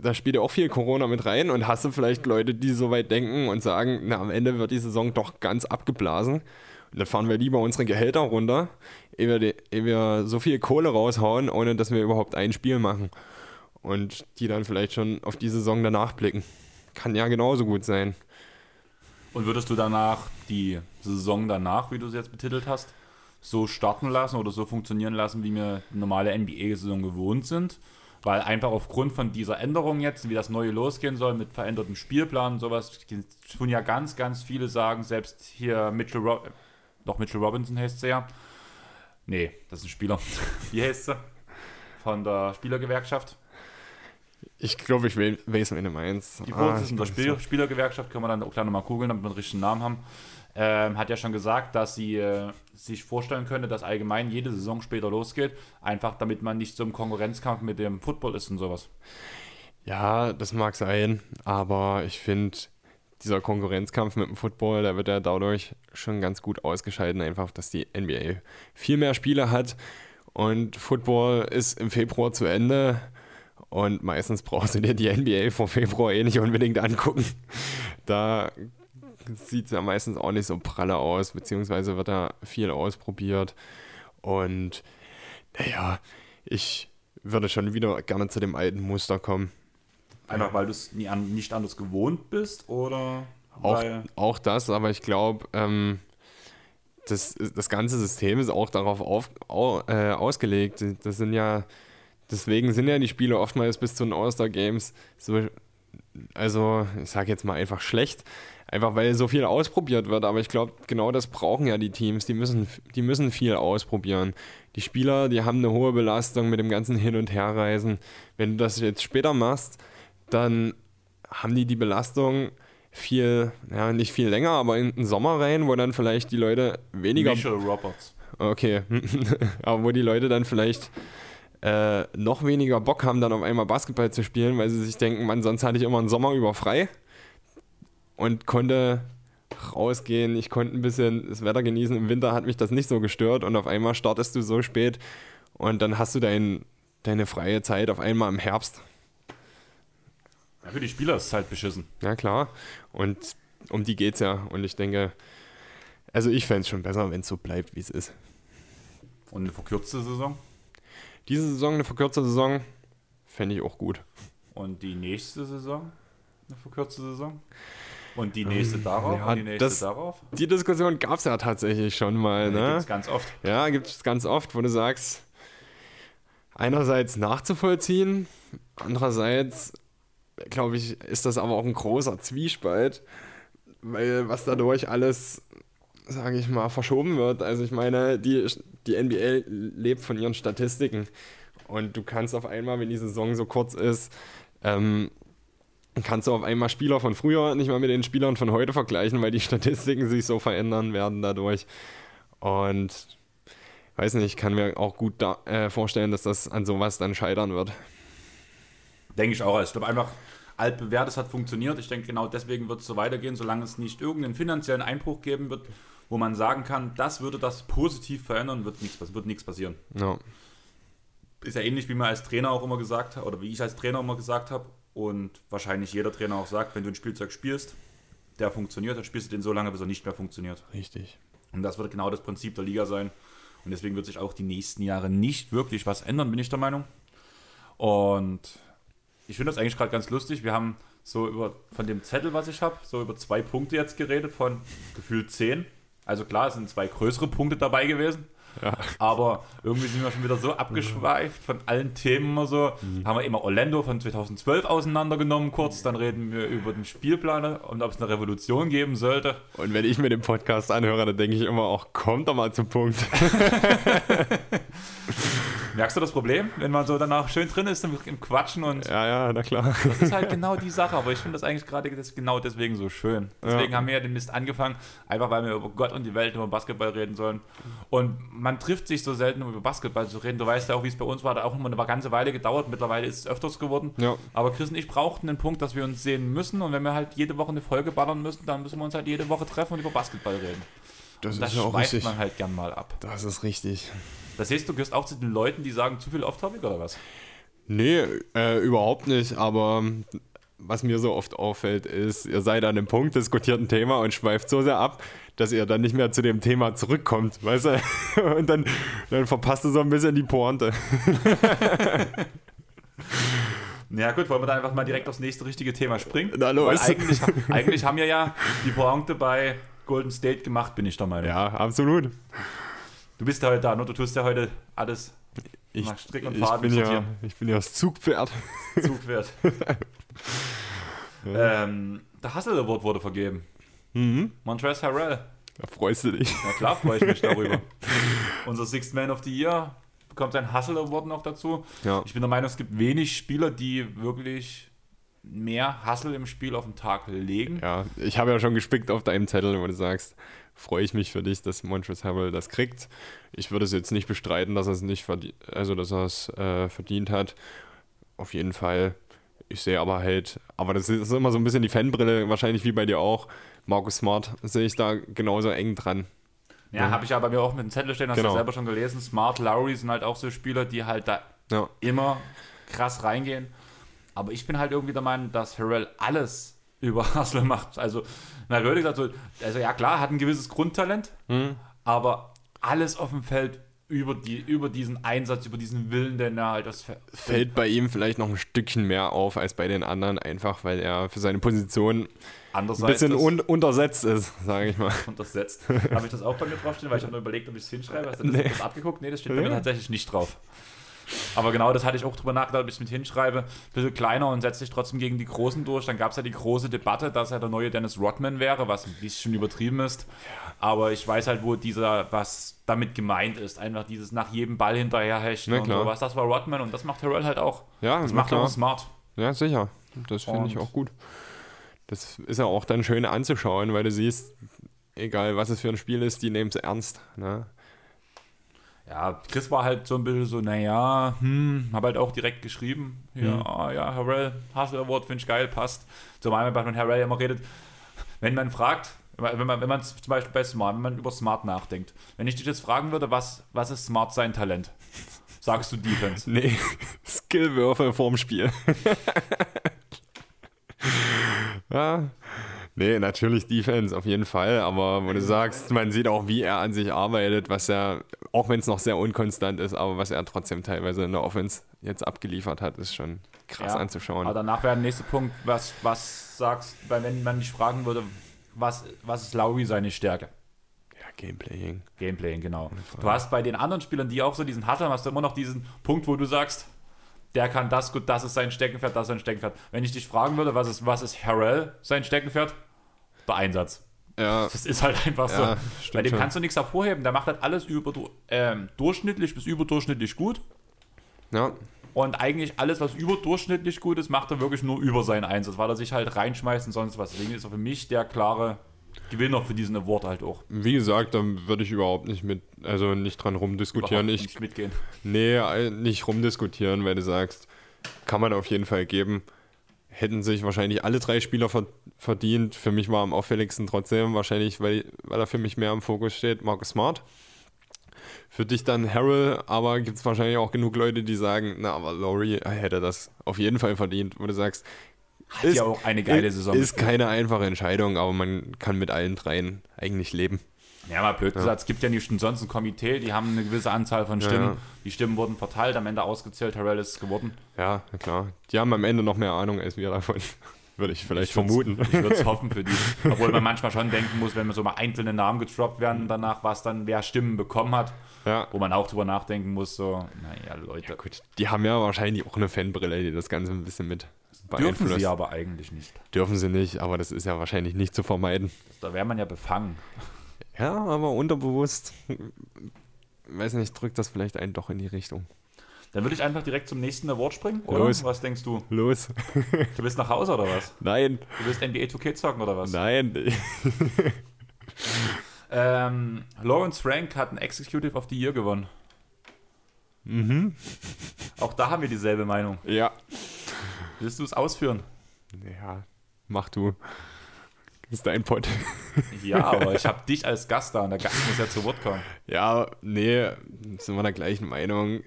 da spielt ja auch viel Corona mit rein und hast du vielleicht Leute, die so weit denken und sagen, na, am Ende wird die Saison doch ganz abgeblasen. Und dann fahren wir lieber unsere Gehälter runter, ehe wir, die, ehe wir so viel Kohle raushauen, ohne dass wir überhaupt ein Spiel machen. Und die dann vielleicht schon auf die Saison danach blicken. Kann ja genauso gut sein. Und würdest du danach die Saison danach, wie du sie jetzt betitelt hast, so starten lassen oder so funktionieren lassen, wie wir normale NBA-Saison gewohnt sind? Weil einfach aufgrund von dieser Änderung jetzt, wie das neue losgehen soll mit verändertem Spielplan und sowas, tun ja ganz, ganz viele sagen, selbst hier Mitchell, Ro doch Mitchell Robinson heißt sie ja. Nee, das ist ein Spieler. Wie heißt sie? Von der Spielergewerkschaft. Ich glaube, ich we- weiß, wen du meinst. Die Ah, Vorsitzende ich der glaub, Spiel Spielergewerkschaft, können wir dann auch gleich nochmal googeln, damit wir den richtigen Namen haben, ähm, hat ja schon gesagt, dass sie äh, sich vorstellen könnte, dass allgemein jede Saison später losgeht, einfach damit man nicht so im Konkurrenzkampf mit dem Football ist und sowas. Ja, das mag sein, aber ich finde, dieser Konkurrenzkampf mit dem Football, der wird ja dadurch schon ganz gut ausgescheiden, einfach, dass die NBA viel mehr Spiele hat und Football ist im Februar zu Ende und meistens brauchst du dir die NBA vor Februar eh nicht unbedingt angucken. Da sieht es ja meistens auch nicht so pralle aus, beziehungsweise wird da viel ausprobiert und naja, ich würde schon wieder gerne zu dem alten Muster kommen. Einfach weil du es an, nicht anders gewohnt bist oder Auch, auch das, aber ich glaube, ähm, das, das ganze System ist auch darauf auf, au, äh, ausgelegt. Das sind ja, deswegen sind ja die Spiele oftmals bis zu den All-Star-Games so, also ich sage jetzt mal einfach schlecht, einfach weil so viel ausprobiert wird. Aber ich glaube, genau das brauchen ja die Teams. Die müssen, die müssen viel ausprobieren. Die Spieler, die haben eine hohe Belastung mit dem ganzen Hin- und Herreisen. Wenn du das jetzt später machst, dann haben die die Belastung viel, ja, nicht viel länger, aber in den Sommer rein, wo dann vielleicht die Leute weniger. Mitchell Roberts. Okay, aber wo die Leute dann vielleicht äh, noch weniger Bock haben, dann auf einmal Basketball zu spielen, weil sie sich denken, man, sonst hatte ich immer einen Sommer über frei und konnte rausgehen, ich konnte ein bisschen das Wetter genießen. Im Winter hat mich das nicht so gestört und auf einmal startest du so spät und dann hast du dein, deine freie Zeit auf einmal im Herbst. Ja, für die Spieler ist es halt beschissen. Ja, klar. Und um die geht's ja. Und ich denke, also ich fände es schon besser, wenn es so bleibt, wie es ist. Und eine verkürzte Saison. Diese Saison, eine verkürzte Saison, fände ich auch gut. Und die nächste Saison? Eine verkürzte Saison? Und die nächste darauf? Ähm, ja, und die nächste das- darauf? Die Diskussion gab es ja tatsächlich schon mal. Die Ne? gibt's ganz oft. Ja, gibt es ganz oft, wo du sagst, einerseits nachzuvollziehen, andererseits, glaube ich, ist das aber auch ein großer Zwiespalt, weil was dadurch alles, sage ich mal, verschoben wird. Also ich meine, die, die NBA lebt von ihren Statistiken und du kannst auf einmal, wenn die Saison so kurz ist, ähm, kannst du auf einmal Spieler von früher nicht mal mit den Spielern von heute vergleichen, weil die Statistiken sich so verändern werden dadurch. Und weiß nicht, ich kann mir auch gut da, äh, vorstellen, dass das an sowas dann scheitern wird. Denke ich auch. Also ich glaube einfach, altbewährtes hat funktioniert. Ich denke, genau deswegen wird es so weitergehen, solange es nicht irgendeinen finanziellen Einbruch geben wird, wo man sagen kann, das würde das positiv verändern, wird nichts, wird nichts passieren. Ja. Ist ja ähnlich, wie man als Trainer auch immer gesagt hat, oder wie ich als Trainer immer gesagt habe, und wahrscheinlich jeder Trainer auch sagt, wenn du ein Spielzeug spielst, der funktioniert, dann spielst du den so lange, bis er nicht mehr funktioniert. Richtig. Und das wird genau das Prinzip der Liga sein. Und deswegen wird sich auch die nächsten Jahre nicht wirklich was ändern, bin ich der Meinung. Und ich finde das eigentlich gerade ganz lustig. Wir haben so über von dem Zettel, was ich habe, so über zwei Punkte jetzt geredet, von gefühlt zehn. Also klar, es sind zwei größere Punkte dabei gewesen. Ja. Aber irgendwie sind wir schon wieder so abgeschweift von allen Themen immer so. Mhm. Haben wir immer Orlando von 2012 auseinandergenommen kurz, dann reden wir über den Spielplan und ob es eine Revolution geben sollte. Und wenn ich mir den Podcast anhöre, dann denke ich immer auch, kommt doch mal zum Punkt. Merkst du das Problem, wenn man so danach schön drin ist im, im Quatschen und Ja, ja, na klar. das ist halt genau die Sache, aber ich finde das eigentlich gerade genau deswegen so schön. Deswegen Ja. haben wir ja den Mist angefangen, einfach weil wir über Gott und die Welt über Basketball reden sollen. Und man trifft sich so selten, um über Basketball zu reden. Du weißt ja auch, wie es bei uns war, da auch immer eine ganze Weile gedauert. Mittlerweile ist es öfters geworden. Ja. Aber Chris und ich brauchten einen Punkt, dass wir uns sehen müssen. Und wenn wir halt jede Woche eine Folge ballern müssen, dann müssen wir uns halt jede Woche treffen und über Basketball reden. Das Und das schweift man halt gern mal ab. Das ist richtig. Das heißt, du gehörst auch zu den Leuten, die sagen, zu viel Off-Topic oder was? Nee, äh, überhaupt nicht, aber was mir so oft auffällt, ist, ihr seid an einem Punkt, diskutiert ein Thema und schweift so sehr ab, dass ihr dann nicht mehr zu dem Thema zurückkommt, weißt du? Und dann, dann verpasst du so ein bisschen die Pointe. Ja gut, wollen wir dann einfach mal direkt aufs nächste richtige Thema springen? Na los. Weil eigentlich, eigentlich haben wir ja die Pointe bei Golden State gemacht, bin ich der Meinung. Ja, absolut. Du bist ja heute da, ne? du tust ja heute alles Ich, nach Strick und ich, Faden bin ja, ich bin ja das Zugpferd. Zugwert. ähm, der Hustle Award wurde vergeben. Mhm. Montrezl Harrell. Da freust du dich. Na klar freue ich mich darüber. Unser Sixth Man of the Year bekommt ein Hustle Award noch dazu. Ja. Ich bin der Meinung, es gibt wenig Spieler, die wirklich mehr Hustle im Spiel auf den Tag legen. Ja, ich habe ja schon gespickt auf deinem Zettel, wo du sagst, freue ich mich für dich, dass Montrezl Harrell das kriegt. Ich würde es jetzt nicht bestreiten, dass er es nicht verdient, also dass er es äh, verdient hat. Auf jeden Fall. Ich sehe aber halt, aber das ist immer so ein bisschen die Fanbrille, wahrscheinlich wie bei dir auch. Markus Smart sehe ich da genauso eng dran. Ja, habe ich ja bei mir auch mit dem Zettel stehen, hast du Genau. selber schon gelesen. Smart, Lowry sind halt auch so Spieler, die halt da Ja, immer krass reingehen. Aber ich bin halt irgendwie der Meinung, dass Harrell alles über Hustle macht. Also, na, Leute gesagt, so, also ja klar, hat ein gewisses Grundtalent, Hm. aber alles auf dem Feld über, die, über diesen Einsatz, über diesen Willen, den er halt das Fe- fällt bei ihm vielleicht noch ein Stückchen mehr auf als bei den anderen, einfach weil er für seine Position ein bisschen un untersetzt ist, sage ich mal. untersetzt. Habe ich das auch bei mir draufstehen, weil ich habe nur überlegt, ob ich es hinschreibe. Hast du das, Nee. das abgeguckt? Nee, das steht bei mir tatsächlich nicht drauf. Aber genau, das hatte ich auch drüber nachgedacht, ob ich es mit hinschreibe. Ein bisschen kleiner und setzt sich trotzdem gegen die Großen durch. Dann gab es ja die große Debatte, dass er der neue Dennis Rodman wäre, was ein bisschen übertrieben ist. Aber ich weiß halt, wo dieser, was damit gemeint ist. Einfach dieses nach jedem Ball hinterherhechten und klar. sowas. Das war Rodman und das macht Harrell halt auch. Ja, Das macht er auch smart. Ja, sicher. Das finde ich auch gut. Das ist ja auch dann schön anzuschauen, weil du siehst, egal was es für ein Spiel ist, die nehmen es ernst. Ne? Ja, Chris war halt so ein bisschen so, naja, hm, hab halt auch direkt geschrieben. Ja, Hm. ah, ja, Harrell, Hustle Award finde ich geil, passt. Zumal man bei Harrell immer redet, wenn man fragt, wenn man, wenn man zum Beispiel bei Smart, wenn man über Smart nachdenkt, wenn ich dich jetzt fragen würde, was, was ist Smart sein Talent? Sagst du Defense. Nee, Skillwürfe vorm Spiel. ja. Nee, natürlich Defense, auf jeden Fall. Aber wo du sagst, man sieht auch, wie er an sich arbeitet, was er, auch wenn es noch sehr unkonstant ist, aber was er trotzdem teilweise in der Offense jetzt abgeliefert hat, ist schon krass Ja, anzuschauen. Aber danach wäre der nächste Punkt, was, was sagst, weil wenn man dich fragen würde, was, was ist Lowry seine Stärke? ja, Gameplaying. Gameplaying, genau. Du hast bei den anderen Spielern, die auch so diesen Hustle haben, hast du immer noch diesen Punkt, wo du sagst, der kann das gut, das ist sein Steckenpferd, das ist sein Steckenpferd. Wenn ich dich fragen würde, was ist, was ist Harrell sein Steckenpferd? Einsatz. Ja, Das ist halt einfach so. Ja, bei stimmt dem kannst du nichts hervorheben. Der macht halt alles über, ähm, durchschnittlich bis überdurchschnittlich gut. ja, Und eigentlich alles, was überdurchschnittlich gut ist, macht er wirklich nur über seinen Einsatz, weil er sich halt reinschmeißt und sonst was. Deswegen ist er für mich der klare Gewinner für diesen Award halt auch. wie gesagt, da würde ich überhaupt nicht mit, also nicht dran rumdiskutieren. Überhaupt Ich, nicht mitgehen. nee, äh, nicht rumdiskutieren, weil du sagst, kann man auf jeden Fall geben. Hätten sich wahrscheinlich alle drei Spieler ver verdient. Für mich war am auffälligsten trotzdem wahrscheinlich, weil, weil er für mich mehr im Fokus steht, Marcus Smart. Für dich dann Harrell, aber gibt es wahrscheinlich auch genug Leute, die sagen, na, aber Laurie hätte das auf jeden Fall verdient, wo du sagst, Hat ja auch eine geile Saison. Ist keine einfache Entscheidung, aber man kann mit allen dreien eigentlich leben. Ja, mal blöd gesagt, es gibt ja nicht umsonst ein Komitee, die haben eine gewisse Anzahl von Stimmen. Ja. Die Stimmen wurden verteilt, am Ende ausgezählt, Harrell ist es geworden. Ja, klar. Die haben am Ende noch mehr Ahnung als wir davon. Würde ich vielleicht Ich vermuten. Ich würde es hoffen für die. Obwohl man manchmal schon denken muss, wenn man so mal einzelne Namen getroppt werden danach, was dann wer Stimmen bekommen hat, Ja. wo man auch drüber nachdenken muss, so, naja, Leute, Gut, die haben ja wahrscheinlich auch eine Fanbrille, die das Ganze ein bisschen mit dürfen beeinflusst. sie aber eigentlich nicht. Dürfen sie nicht, aber das ist ja wahrscheinlich nicht zu vermeiden. Da wäre man ja befangen. Ja, aber unterbewusst, weiß nicht, drückt das vielleicht einen doch in die Richtung. Dann würde ich einfach direkt zum nächsten Award springen, oder? Los. Was denkst du? Los. Du willst nach Hause oder was? Nein. Du willst NBA 2K zocken oder was? Nein. Ähm, Lawrence Frank hat ein Executive of the Year gewonnen. Mhm. Auch da haben wir dieselbe Meinung. Ja. Willst du es ausführen? Ja, mach du. Ist dein Pod. Ja, aber ich habe dich als Gast da und der Gast muss ja zu Wort kommen. Ja, nee, sind wir der gleichen Meinung.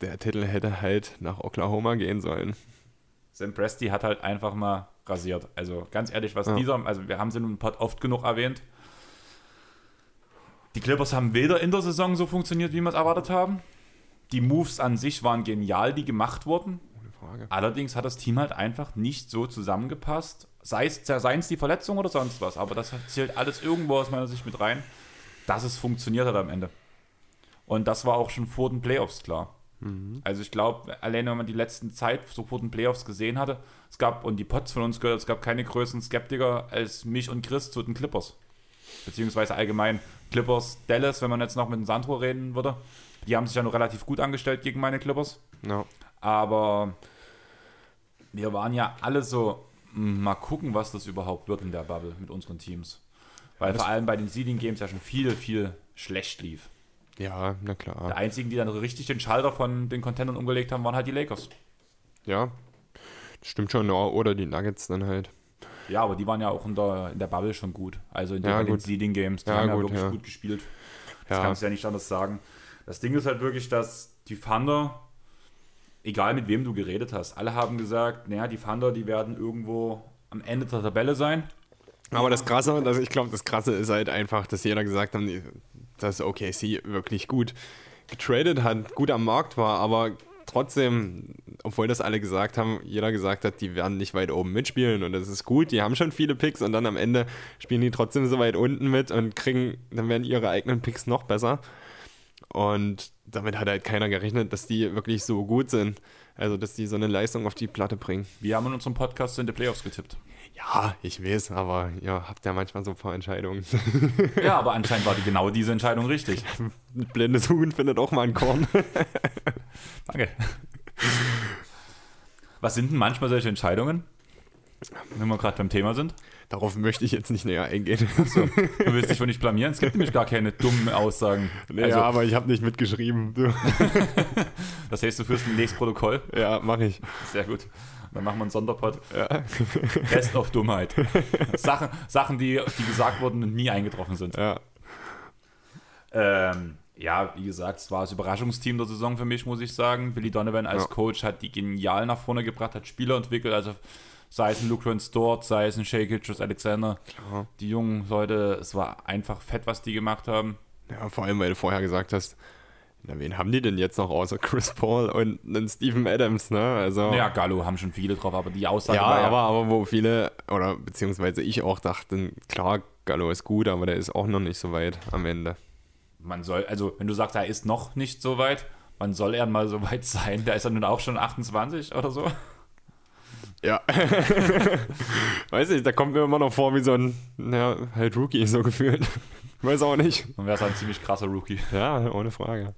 Der Titel hätte halt nach Oklahoma gehen sollen. Sam Presti hat halt einfach mal rasiert. Also ganz ehrlich, was Ja. dieser, also wir haben sie im Pod oft genug erwähnt. Die Clippers haben weder in der Saison so funktioniert, wie wir es erwartet haben. Die Moves an sich waren genial, die gemacht wurden. Frage. Allerdings hat das Team halt einfach nicht so zusammengepasst. Sei es, seien es die Verletzung oder sonst was, aber das zählt alles irgendwo aus meiner Sicht mit rein, dass es funktioniert hat am Ende. Und das war auch schon vor den Playoffs klar. Also ich glaube, allein wenn man die letzten Zeit so vor den Playoffs gesehen hatte, es gab, und die Pots von uns gehört, es gab keine größeren Skeptiker als mich und Chris zu den Clippers. Beziehungsweise allgemein Clippers, Dallas, wenn man jetzt noch mit dem Sandro reden würde. Die haben sich ja nur relativ gut angestellt gegen meine Clippers. Ja. Aber wir waren ja alle so, "Hm, mal gucken, was das überhaupt wird in der Bubble mit unseren Teams. Weil das- vor allem bei den Seeding Games ja schon viel, viel schlecht lief. ja, na klar. einzigen, die dann richtig den Schalter von den Contendern umgelegt haben, waren halt die Lakers. Ja, stimmt schon. Oder die Nuggets dann halt. Ja, aber die waren ja auch in der, in der Bubble schon gut. Also in den, Ja, den. Seeding Games. Die Ja, haben ja gut, wirklich ja. gut gespielt. Das kannst du ja nicht anders sagen. Das Ding ist halt wirklich, dass die Thunder, egal mit wem du geredet hast, alle haben gesagt, naja, die Thunder, die werden irgendwo am Ende der Tabelle sein. Aber das Krasse, das, ich glaube, das Krasse ist halt einfach, dass jeder gesagt hat, dass OKC wirklich gut getradet hat, gut am Markt war, aber trotzdem, obwohl das alle gesagt haben, jeder gesagt hat, die werden nicht weit oben mitspielen und das ist gut, die haben schon viele Picks und dann am Ende spielen die trotzdem so weit unten mit und kriegen, dann werden ihre eigenen Picks noch besser. Und damit hat halt keiner gerechnet, dass die wirklich so gut sind. Also, dass die so eine Leistung auf die Platte bringen. Wir haben in unserem Podcast in die Playoffs getippt. Ja, ich weiß, aber ihr habt ja manchmal so ein paar Entscheidungen. Ja, aber anscheinend war die genau diese Entscheidung richtig. Ein blindes Huhn findet auch mal ein Korn. Danke. Was sind denn manchmal solche Entscheidungen? Wenn wir gerade beim Thema sind. Darauf möchte ich jetzt nicht näher eingehen. Du willst dich wohl nicht blamieren. Es gibt nämlich gar keine dummen Aussagen. Nee, also, ja, aber ich habe nicht mitgeschrieben. Das heißt, du führst ein nächstes Protokoll. Ja, mache ich. Sehr gut. Dann machen wir einen Sonderpod. Ja. Best of Dummheit. Sachen, Sachen die, die gesagt wurden und nie eingetroffen sind. ja. Ähm, ja, wie gesagt, es war das Überraschungsteam der Saison für mich, muss ich sagen. Billy Donovan als Ja. Coach hat die genial nach vorne gebracht, hat Spieler entwickelt, also sei es ein Luke Stort, sei es ein Shea Gilchrist Alexander. Klar. Die jungen Leute, es war einfach fett, was die gemacht haben. ja, vor allem, weil du vorher gesagt hast, na, wen haben die denn jetzt noch außer Chris Paul und einen Steven Adams, ne? Also, Ja, Gallo haben schon viele drauf, aber die Aussage ja, war ja, aber, aber wo viele, oder beziehungsweise ich auch dachten, klar, Gallo ist gut, aber der ist auch noch nicht so weit am Ende. man soll, also wenn du sagst, er ist noch nicht so weit, wann soll er mal so weit sein? Der ist ja nun auch schon 28 oder so. Ja. Weiß nicht, da kommt mir immer noch vor wie so ein, ja, halt Rookie, so gefühlt. Weiß auch nicht. Dann wäre es ein ziemlich krasser Rookie. Ja, ohne Frage.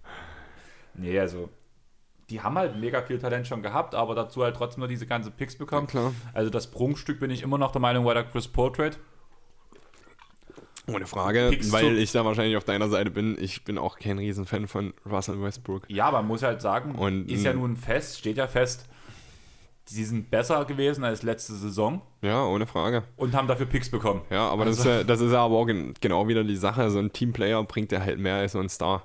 Nee, also die haben halt mega viel Talent schon gehabt, aber dazu halt trotzdem nur diese ganze Picks bekommen. klar. Also das Prunkstück bin ich immer noch der Meinung, war der Chris Trade. Ohne Frage, Picks weil ich da wahrscheinlich auf deiner Seite bin. Ich bin auch kein Riesenfan von Russell Westbrook. Ja, aber man muss halt sagen, Und, ist ja nun fest, steht ja fest, sie sind besser gewesen als letzte Saison Ja, ohne Frage. und haben dafür Picks bekommen. Ja, aber das, Also- ist ja, das ist ja aber auch gen genau wieder die Sache. So ein Teamplayer bringt ja halt mehr als so ein Star.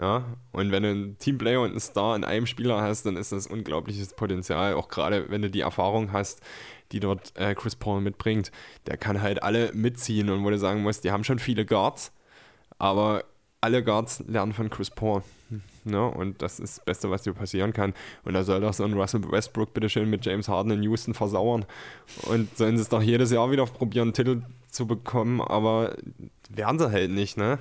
Ja? Und wenn du einen Teamplayer und einen Star in einem Spieler hast, dann ist das unglaubliches Potenzial. Auch gerade wenn du die Erfahrung hast, die dort äh, Chris Paul mitbringt, der kann halt alle mitziehen und wo du sagen musst, die haben schon viele Guards, aber alle Guards lernen von Chris Paul. Ne? Und das ist das Beste, was dir passieren kann. Und da soll doch so ein Russell Westbrook bitteschön mit James Harden in Houston versauern. Und sollen sie es doch jedes Jahr wieder probieren, einen Titel zu bekommen, aber werden sie halt nicht, ne?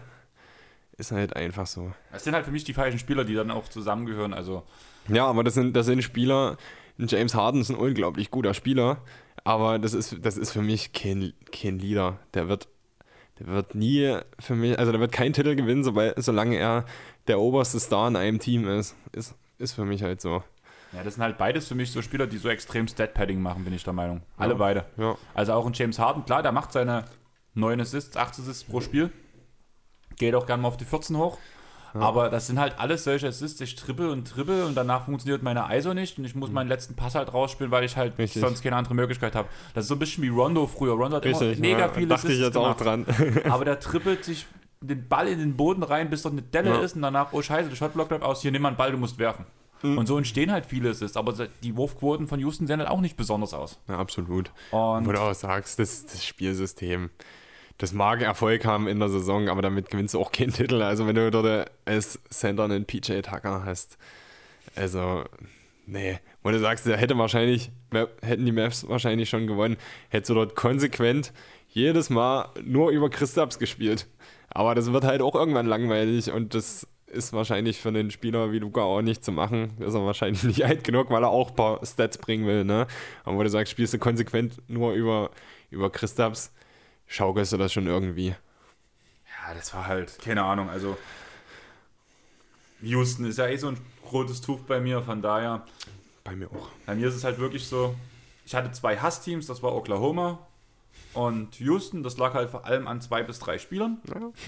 Ist halt einfach so. Das sind halt für mich die falschen Spieler, die dann auch zusammengehören. Also Ja, aber das sind, das sind Spieler. James Harden ist ein unglaublich guter Spieler, aber das ist, das ist für mich kein, kein Leader. Der wird, der wird nie für mich, also der wird keinen Titel gewinnen, sobald, solange er der oberste Star in einem Team ist. Ist ist für mich halt so. Ja, das sind halt beides für mich so Spieler, die so extrem Stat-Padding machen, bin ich der Meinung. Alle Ja. beide. Ja, Also auch ein James Harden, klar, der macht seine 9 Assists, 8 Assists pro Spiel. Geht auch gerne mal auf die 14 hoch. Aber das sind halt alles solche Assists, ich trippel und trippel und danach funktioniert meine ISO nicht und ich muss meinen letzten Pass halt rausspielen, weil ich halt Richtig. sonst keine andere Möglichkeit habe. Das ist so ein bisschen wie Rondo früher. Rondo hat richtig. immer mega viele dachte ich Assists jetzt auch dran. Aber der trippelt sich den Ball in den Boden rein, bis dort eine Delle Ja. ist und danach, oh scheiße, der Shotblock bleibt aus, hier nimm mal einen Ball, du musst werfen. Mhm. Und so entstehen halt viele Assists, aber die Wurfquoten von Houston sehen halt auch nicht besonders aus. Ja, absolut. Und Wo du auch sagst, das, das Spielsystem, das mag Erfolg haben in der Saison, aber damit gewinnst du auch keinen Titel. Also wenn du dort als Center einen PJ Tucker hast, also nee, wo du sagst, der hätte wahrscheinlich, hätten die Mavs wahrscheinlich schon gewonnen, hättest du dort konsequent jedes Mal nur über Christaps gespielt. Aber das wird halt auch irgendwann langweilig und das ist wahrscheinlich für einen Spieler wie Luca auch nicht zu machen. Ist er wahrscheinlich nicht alt genug, weil er auch ein paar Stats bringen will. Ne? Aber wo du sagst, spielst du konsequent nur über, über Christaps, schaukelst du das schon irgendwie. Ja, das war halt, keine Ahnung, also Houston ist ja eh so ein rotes Tuch bei mir, von daher, Bei mir auch. bei mir ist es halt wirklich so, ich hatte zwei Hassteams, das war Oklahoma und Houston, das lag halt vor allem an zwei bis drei Spielern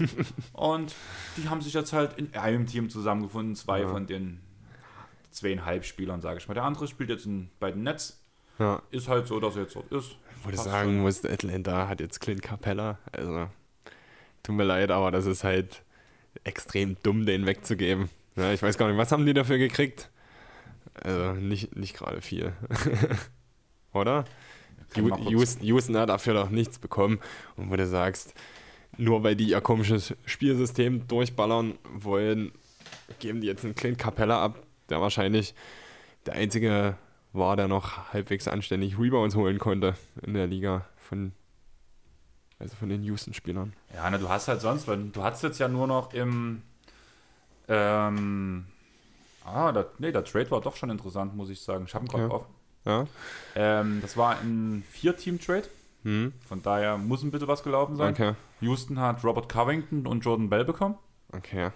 und die haben sich jetzt halt in einem Team zusammengefunden, zwei Ja. von den zweieinhalb Spielern, sage ich mal. Der andere spielt jetzt in, bei den Nets, Ja. ist halt so, dass er jetzt dort ist. Wo du sagen schon. musst, Atlanta hat jetzt Clint Capella. Also, tut mir leid, aber das ist halt extrem dumm, den wegzugeben. Ja, ich weiß gar nicht, was haben die dafür gekriegt? Also, nicht, nicht gerade viel. Oder? Houston hat dafür doch nichts bekommen. Und wo du sagst, nur weil die ihr komisches Spielsystem durchballern wollen, geben die jetzt einen Clint Capella ab, der wahrscheinlich der einzige war, der noch halbwegs anständig Rebounds holen konnte in der Liga von, also von den Houston-Spielern. Ja, ne, du hast halt sonst, weil du hast jetzt ja nur noch im. Ähm, ah, der, nee, der Trade war doch schon interessant, muss ich sagen. Ich habe ihn gerade Okay. offen. Ja? Ähm, das war ein Vier-Team-Trade. Hm? Von daher muss ein bisschen was gelaufen sein. Okay. Houston hat Robert Covington und Jordan Bell bekommen. Okay.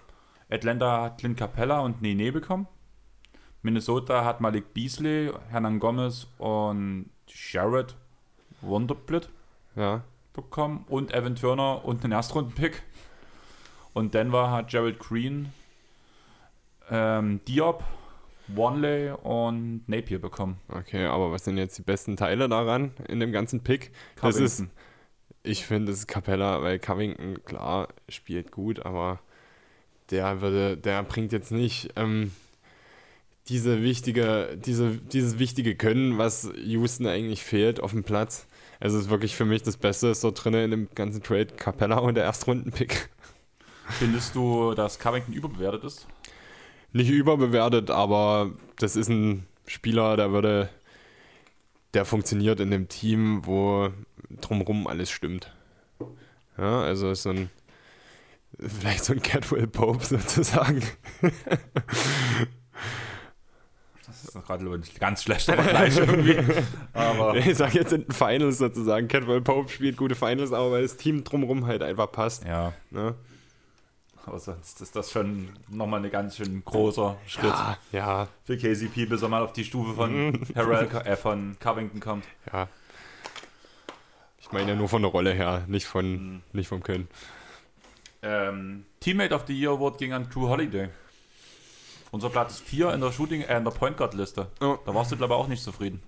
Atlanta hat Clint Capella und Nene bekommen. Minnesota hat Malik Beasley, Hernan Gomez und Jared Wonderblitt Ja. bekommen und Evan Turner und einen Erstrunden-Pick. Und Denver hat Gerald Green, ähm, Diop, Wanley und Napier bekommen. Okay, aber was sind jetzt die besten Teile daran in dem ganzen Pick? Das ist, Covington. ich finde, es ist Capella, weil Covington, klar, spielt gut, aber der würde, der bringt jetzt nicht ähm, diese wichtige, diese, dieses wichtige Können, was Houston eigentlich fehlt auf dem Platz. Also es ist wirklich für mich das Beste, ist so drin in dem ganzen Trade Capella und der Erstrunden-Pick. Findest du, dass Covington überbewertet ist? Nicht überbewertet, aber das ist ein Spieler, der würde, der funktioniert in dem Team, wo drumherum alles stimmt. Ja, also ist so ein, vielleicht so ein Catwell Pope sozusagen. Das ist gerade ein ganz schlechter Vergleich irgendwie. Aber Ich sage jetzt in den Finals sozusagen, Catwell Pope spielt gute Finals, aber weil das Team drumherum halt einfach passt. ja, Ne? aber sonst ist das schon nochmal ein ganz schön großer Schritt Ja, ja, für KCP, bis er mal auf die Stufe von Harrell, äh, von Covington kommt. ja. Ich meine ja nur von der Rolle her, nicht, von, nicht vom Können. Ähm, Teammate of the Year Award ging an Drew Holiday. Unser Platz 4 in der Shooting, äh, in der Point Guard Liste. Ja. Da warst du, glaube ich, auch nicht zufrieden.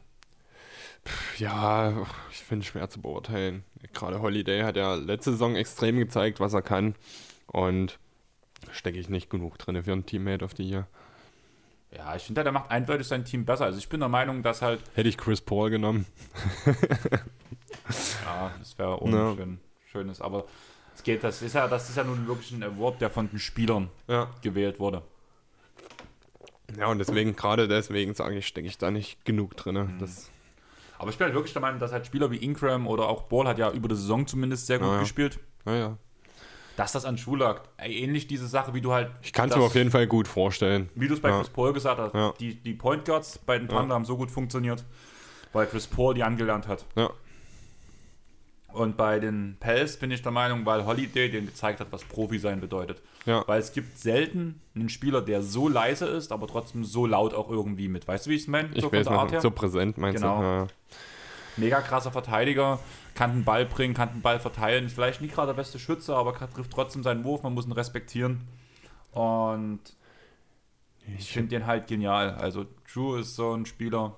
Ja, ich finde es schwer zu beurteilen. Gerade Holiday hat ja letzte Saison extrem gezeigt, was er kann. Und stecke ich nicht genug drin für einen Teammate auf die hier. Ja, ich finde, der macht eindeutig sein Team besser. Also ich bin der Meinung, dass halt, Hätte ich Chris Paul genommen. ja, das wäre Ja. unschön, schönes, aber es geht, das ist ja, das ist ja nun wirklich ein Award, der von den Spielern Ja. gewählt wurde. Ja, und deswegen, gerade deswegen sage ich, stecke ich da nicht genug drin. Das, Aber ich bin halt wirklich der Meinung, dass halt Spieler wie Ingram oder auch Ball hat ja über die Saison zumindest sehr gut Ja, ja. gespielt, naja. dass das an Schuh lag. Ähnlich diese Sache, wie du halt, Ich kann es mir auf jeden Fall gut vorstellen. wie du es bei Ja. Chris Paul gesagt hast, Ja. die, die Point Guards bei den Ja. Thunder haben so gut funktioniert, weil Chris Paul die angelernt hat. Ja. Und bei den Pels bin ich der Meinung, weil Holiday den gezeigt hat, was Profi sein bedeutet. Ja. Weil es gibt selten einen Spieler, der so leise ist, aber trotzdem so laut auch irgendwie mit. Weißt du, wie ich es meine? Ich so weiß von der Art her? so präsent meinst Genau. du? Ja. Mega krasser Verteidiger, kann den Ball bringen, kann den Ball verteilen. Ist vielleicht nicht gerade der beste Schütze, aber trifft trotzdem seinen Wurf. Man muss ihn respektieren. Und ich finde den halt genial. Also Drew ist so ein Spieler.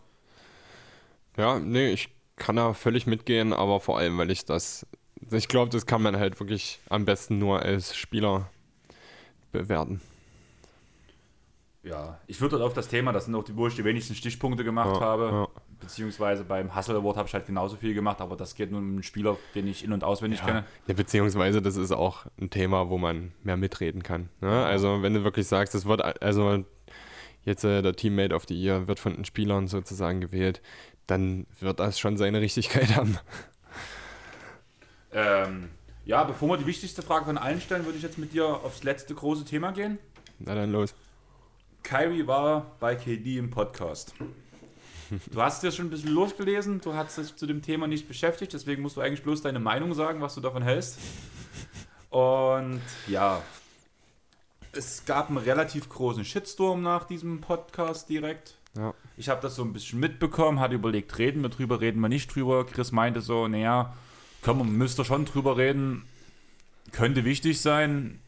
Ja, nee, ich kann da völlig mitgehen, aber vor allem, weil ich das, ich glaube, das kann man halt wirklich am besten nur als Spieler bewerten. Ja, ich würde halt auf das Thema, das sind auch die, wo ich die wenigsten Stichpunkte gemacht Ja, habe. ja. Beziehungsweise beim Hustle Award habe ich halt genauso viel gemacht, aber das geht nur um einen Spieler, den ich in- und auswendig Ja, kenne. ja, beziehungsweise das ist auch ein Thema, wo man mehr mitreden kann. Ne? Also wenn du wirklich sagst, es wird, also jetzt äh, der Teammate of the Year wird von den Spielern sozusagen gewählt, dann wird das schon seine Richtigkeit haben. Ähm, ja, bevor wir die wichtigste Frage von allen stellen, würde ich jetzt mit dir aufs letzte große Thema gehen. Na dann los. Kyrie war bei KD im Podcast. Du hast dir schon ein bisschen losgelesen, du hast dich zu dem Thema nicht beschäftigt, deswegen musst du eigentlich bloß deine Meinung sagen, was du davon hältst. Und ja, es gab einen relativ großen Shitstorm nach diesem Podcast direkt. Ja. Ich habe das so ein bisschen mitbekommen, hatte überlegt, reden wir drüber, reden wir nicht drüber. Chris meinte so, naja, wir, müsst ihr schon drüber reden, könnte wichtig sein,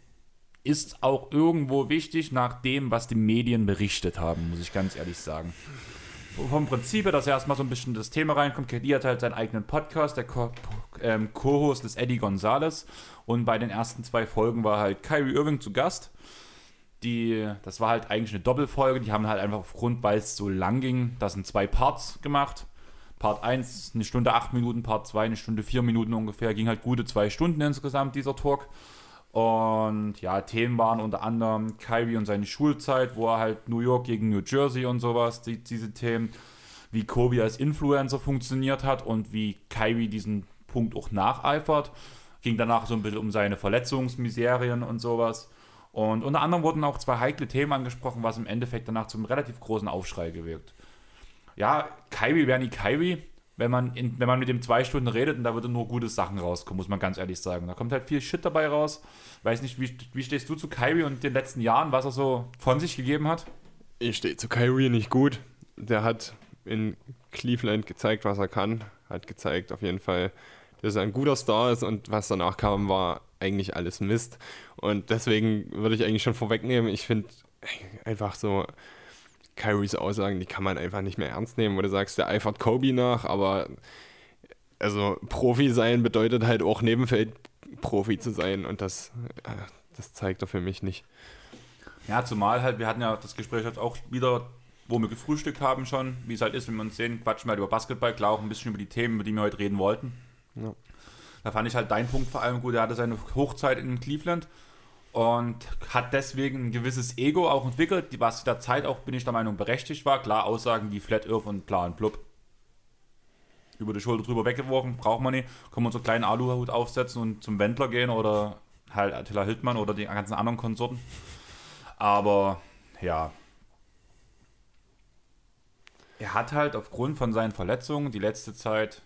ist auch irgendwo wichtig nach dem, was die Medien berichtet haben, muss ich ganz ehrlich sagen. Vom Prinzip her, dass erstmal so ein bisschen das Thema reinkommt. KD hat halt seinen eigenen Podcast, der ähm, Co-Host ist Eddie Gonzalez und bei den ersten zwei Folgen war halt Kyrie Irving zu Gast. Die, das war halt eigentlich eine Doppelfolge, die haben halt einfach aufgrund, weil es so lang ging, das in zwei Parts gemacht. Part 1 eine Stunde 8 Minuten, Part 2 eine Stunde 4 Minuten ungefähr, ging halt gute zwei Stunden insgesamt dieser Talk. Und ja, Themen waren unter anderem Kyrie und seine Schulzeit, wo er halt New York gegen New Jersey und sowas, die, diese Themen, wie Kobe als Influencer funktioniert hat und wie Kyrie diesen Punkt auch nacheifert. Ging danach so ein bisschen um seine Verletzungsmiserien und sowas. Und unter anderem wurden auch zwei heikle Themen angesprochen, was im Endeffekt danach zum relativ großen Aufschrei gewirkt. Ja, Kyrie wäre nie Kyrie, wenn man, in, wenn man mit dem zwei Stunden redet und da würde nur gute Sachen rauskommen, muss man ganz ehrlich sagen. Da kommt halt viel Shit dabei raus. Weiß nicht, wie, wie stehst du zu Kyrie und den letzten Jahren, was er so von sich gegeben hat? Ich stehe zu Kyrie nicht gut. Der hat in Cleveland gezeigt, was er kann. Hat gezeigt auf jeden Fall, dass er ein guter Star ist und was danach kam, war eigentlich alles Mist. Und deswegen würde ich eigentlich schon vorwegnehmen, ich finde einfach so Kyries Aussagen, die kann man einfach nicht mehr ernst nehmen, wo du sagst, der eifert Kobe nach, aber also Profi sein bedeutet halt auch Nebenfeld Profi zu sein und das, äh, das zeigt er für mich nicht. Ja, zumal halt, wir hatten ja das Gespräch jetzt auch wieder, wo wir gefrühstückt haben schon, wie es halt ist, wenn wir uns sehen, quatschen wir halt über Basketball, klar auch ein bisschen über die Themen, über die wir heute reden wollten. Ja. Da fand ich halt deinen Punkt vor allem gut, er hatte seine Hochzeit in Cleveland und hat deswegen ein gewisses Ego auch entwickelt, was der Zeit auch, bin ich der Meinung, berechtigt war. Klar, Aussagen wie Flat Earth und Plan Blub über die Schulter drüber weggeworfen, braucht man nicht. Wir uns so einen kleinen Aluhut aufsetzen und zum Wendler gehen oder halt Attila Hildmann oder die ganzen anderen Konsorten. Aber ja. Er hat halt aufgrund von seinen Verletzungen die letzte Zeit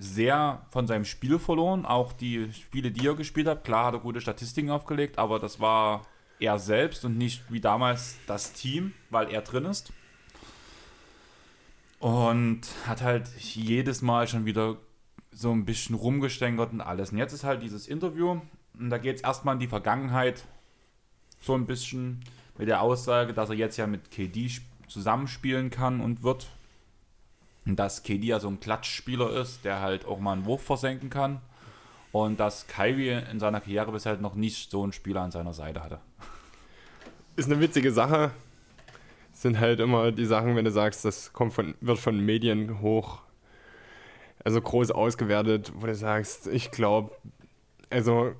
sehr von seinem Spiel verloren. Auch die Spiele, die er gespielt hat, klar hat er gute Statistiken aufgelegt, aber das war er selbst und nicht wie damals das Team, weil er drin ist. Und hat halt jedes Mal schon wieder so ein bisschen rumgestänkert und alles. Und jetzt ist halt dieses Interview und da geht es erstmal in die Vergangenheit so ein bisschen mit der Aussage, dass er jetzt ja mit KD sp- zusammenspielen kann und wird. Dass KD ja so ein Klatschspieler ist, der halt auch mal einen Wurf versenken kann. Und dass Kyrie in seiner Karriere bisher halt noch nicht so einen Spieler an seiner Seite hatte. ist eine witzige Sache. Sind halt immer die Sachen, wenn du sagst, das kommt von, wird von Medien hoch, also groß ausgewertet, wo du sagst, ich glaube, also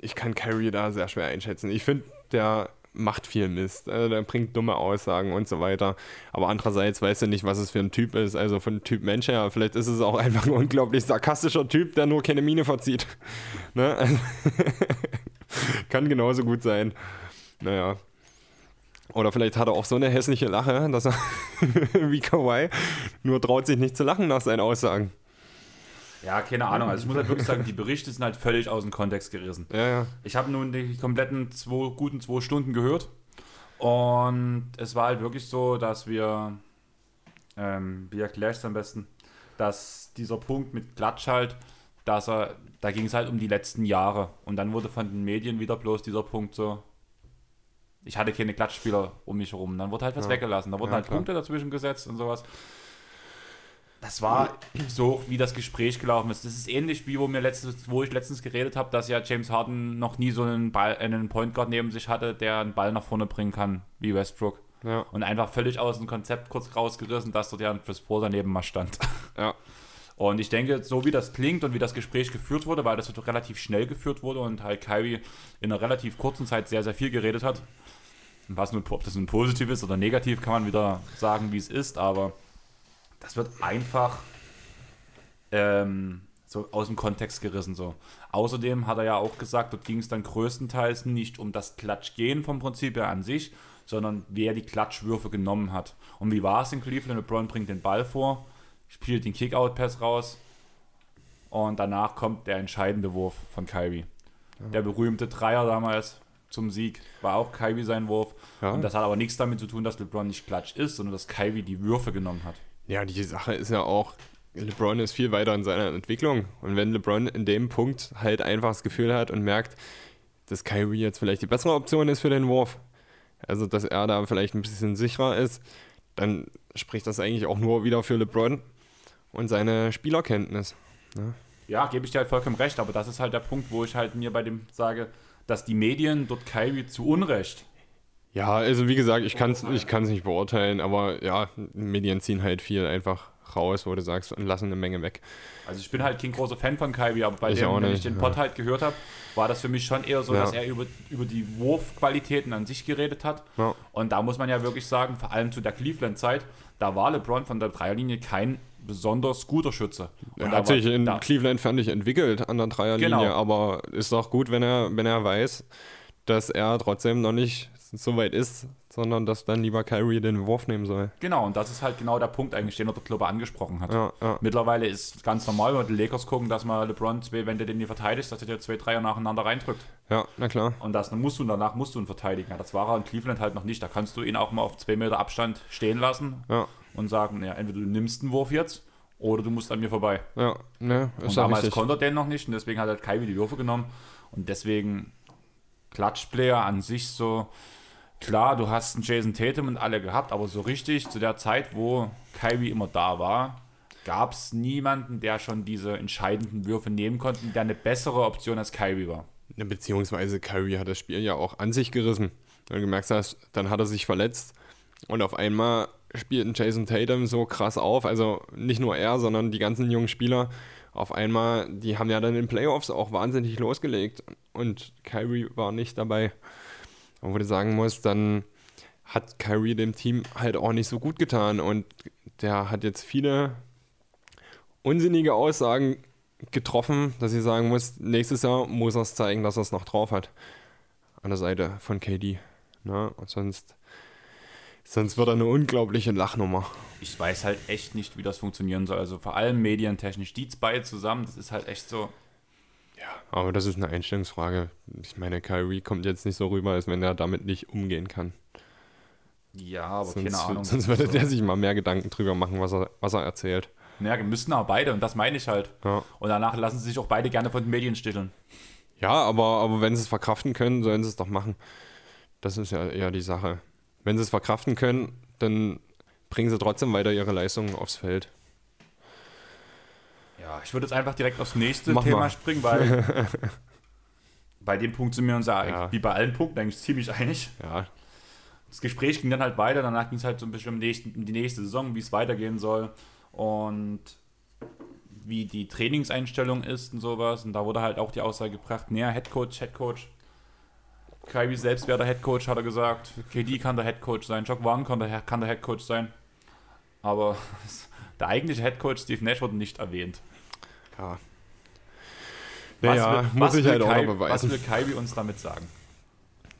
ich kann Kyrie da sehr schwer einschätzen. Ich finde, der macht viel Mist. Also der bringt dumme Aussagen und so weiter. Aber andererseits weißt du nicht, was es für ein Typ ist. Also von Typ Mensch her, vielleicht ist es auch einfach ein unglaublich sarkastischer Typ, der nur keine Miene verzieht. Ne? Also, kann genauso gut sein. Naja. Oder vielleicht hat er auch so eine hässliche Lache, dass er wie Kawhi nur traut sich nicht zu lachen nach seinen Aussagen. Ja, keine Ahnung. Also ich muss halt wirklich sagen, die Berichte sind halt völlig aus dem Kontext gerissen. Ja, ja. Ich habe nun die kompletten zwei, guten zwei Stunden gehört und es war halt wirklich so, dass wir, ähm, wie erkläre ich es am besten, dass dieser Punkt mit Klatsch halt, dass er, da ging es halt um die letzten Jahre und dann wurde von den Medien wieder bloß dieser Punkt so, ich hatte keine Klatschspieler um mich herum. Dann wurde halt was Ja. weggelassen. Da wurden Ja, halt klar. Punkte dazwischen gesetzt und sowas. Das war so, wie das Gespräch gelaufen ist. Das ist ähnlich wie wo, mir letztens, wo ich letztens geredet habe, dass ja James Harden noch nie so einen, Ball, einen Point Guard neben sich hatte, der einen Ball nach vorne bringen kann, wie Westbrook. Ja, Und einfach völlig aus dem Konzept kurz rausgerissen, dass dort ja ein Chris Paul daneben mal stand. ja. Und ich denke, so wie das klingt und wie das Gespräch geführt wurde, weil das relativ schnell geführt wurde und halt Kyrie in einer relativ kurzen Zeit sehr, sehr viel geredet hat. Was nun, ob das nun positiv ist oder negativ, kann man wieder sagen, wie es ist, aber das wird einfach ähm, so aus dem Kontext gerissen. So. Außerdem hat er ja auch gesagt, dort ging es dann größtenteils nicht um das Klatschgehen vom Prinzip her an sich, sondern wer die Klatschwürfe genommen hat. Und wie war es in Cleveland? LeBron bringt den Ball vor, spielt den Kickout-Pass raus und danach kommt der entscheidende Wurf von Kyrie. Der berühmte Dreier damals zum Sieg war auch Kyrie sein Wurf. Ja. Und das hat aber nichts damit zu tun, dass LeBron nicht Klatsch ist, sondern dass Kyrie die Würfe genommen hat. Ja, die Sache ist ja auch, LeBron ist viel weiter in seiner Entwicklung. Und wenn LeBron in dem Punkt halt einfach das Gefühl hat und merkt, dass Kyrie jetzt vielleicht die bessere Option ist für den Wurf, also dass er da vielleicht ein bisschen sicherer ist, dann spricht das eigentlich auch nur wieder für LeBron und seine Spielerkenntnis. Ja, gebe ich dir halt vollkommen recht, aber das ist halt der Punkt, wo ich halt mir bei dem sage, dass die Medien dort Kyrie zu Unrecht. Ja, also wie gesagt, ich kann es ich kann's nicht beurteilen, aber ja, Medien ziehen halt viel einfach raus, wo du sagst, und lassen eine Menge weg. Also ich bin halt kein großer Fan von Kyrie, aber bei Ich dem, wenn ich den ja. Pod halt gehört habe, war das für mich schon eher so, Ja. dass er über, über die Wurfqualitäten an sich geredet hat. Ja. Und da muss man ja wirklich sagen, vor allem zu der Cleveland-Zeit, da war LeBron von der Dreierlinie kein besonders guter Schütze. Und Er hat sich in da, Cleveland, fand ich, entwickelt an der Dreierlinie, Genau. aber ist doch gut, wenn er, wenn er weiß, dass er trotzdem noch nicht so weit ist, sondern dass dann lieber Kyrie den Wurf nehmen soll. Genau, und das ist halt genau der Punkt eigentlich, den der Kloppe angesprochen hat. Ja, ja. Mittlerweile ist ganz normal, wenn die Lakers gucken, dass man LeBron, zwei, wenn du den nie verteidigst, dass er dir zwei Dreier nacheinander reindrückt. Ja, na klar. Und das musst du, danach musst du ihn verteidigen. Ja, das war er in Cleveland halt noch nicht. Da kannst du ihn auch mal auf zwei Meter Abstand stehen lassen und sagen, ja, entweder du nimmst den Wurf jetzt oder du musst an mir vorbei. ja, ne, Und ist ja damals richtig. konnte er den noch nicht und deswegen hat halt Kyrie die Würfe genommen. Und deswegen Klatschplayer an sich so, klar, du hast einen Jason Tatum und alle gehabt, aber so richtig zu der Zeit, wo Kyrie immer da war, gab es niemanden, der schon diese entscheidenden Würfe nehmen konnte, der eine bessere Option als Kyrie war. Beziehungsweise Kyrie hat das Spiel ja auch an sich gerissen. Wenn du gemerkt hast, dann hat er sich verletzt und auf einmal spielt ein Jason Tatum so krass auf. Also nicht nur er, sondern die ganzen jungen Spieler. Auf einmal, die haben ja dann in den Playoffs auch wahnsinnig losgelegt und Kyrie war nicht dabei. Und wo du sagen musst, dann hat Kyrie dem Team halt auch nicht so gut getan und der hat jetzt viele unsinnige Aussagen getroffen, dass ich sagen muss, nächstes Jahr muss er es zeigen, dass er es noch drauf hat. An der Seite von KD. Ne? Und sonst, sonst wird er eine unglaubliche Lachnummer. Ich weiß halt echt nicht, wie das funktionieren soll. Also vor allem medientechnisch, die beide zusammen, das ist halt echt so. Ja, aber das ist eine Einstellungsfrage. Ich meine, Kyrie kommt jetzt nicht so rüber, als wenn er damit nicht umgehen kann. Ja, aber Sonst, keine Ahnung. sonst würde der sich mal mehr Gedanken drüber machen, was er, was er erzählt. Ja, müssen aber beide und das meine ich halt. Ja, Und danach lassen sie sich auch beide gerne von den Medien sticheln. ja aber, aber wenn sie es verkraften können, sollen sie es doch machen. Das ist ja eher die Sache. Wenn sie es verkraften können, dann bringen sie trotzdem weiter ihre Leistungen aufs Feld. Ja, ich würde jetzt einfach direkt aufs nächste Mach Thema mal. springen, weil bei dem Punkt sind wir uns ja, Ja. wie bei allen Punkten eigentlich ziemlich einig. Ja, Das Gespräch ging dann halt weiter, danach ging es halt so ein bisschen um, nächsten, um die nächste Saison, wie es weitergehen soll und wie die Trainingseinstellung ist und sowas. Und da wurde halt auch die Aussage gebracht, näher Headcoach, Headcoach. Kyrie selbst wäre der Headcoach, hat er gesagt. KD kann der Headcoach sein, Jock One kann der, kann der Headcoach sein. Aber der eigentliche Headcoach Steve Nash wurde nicht erwähnt. Ja. Was Naja, will- muss was ich halt auch noch beweisen. Was will Kyrie uns damit sagen?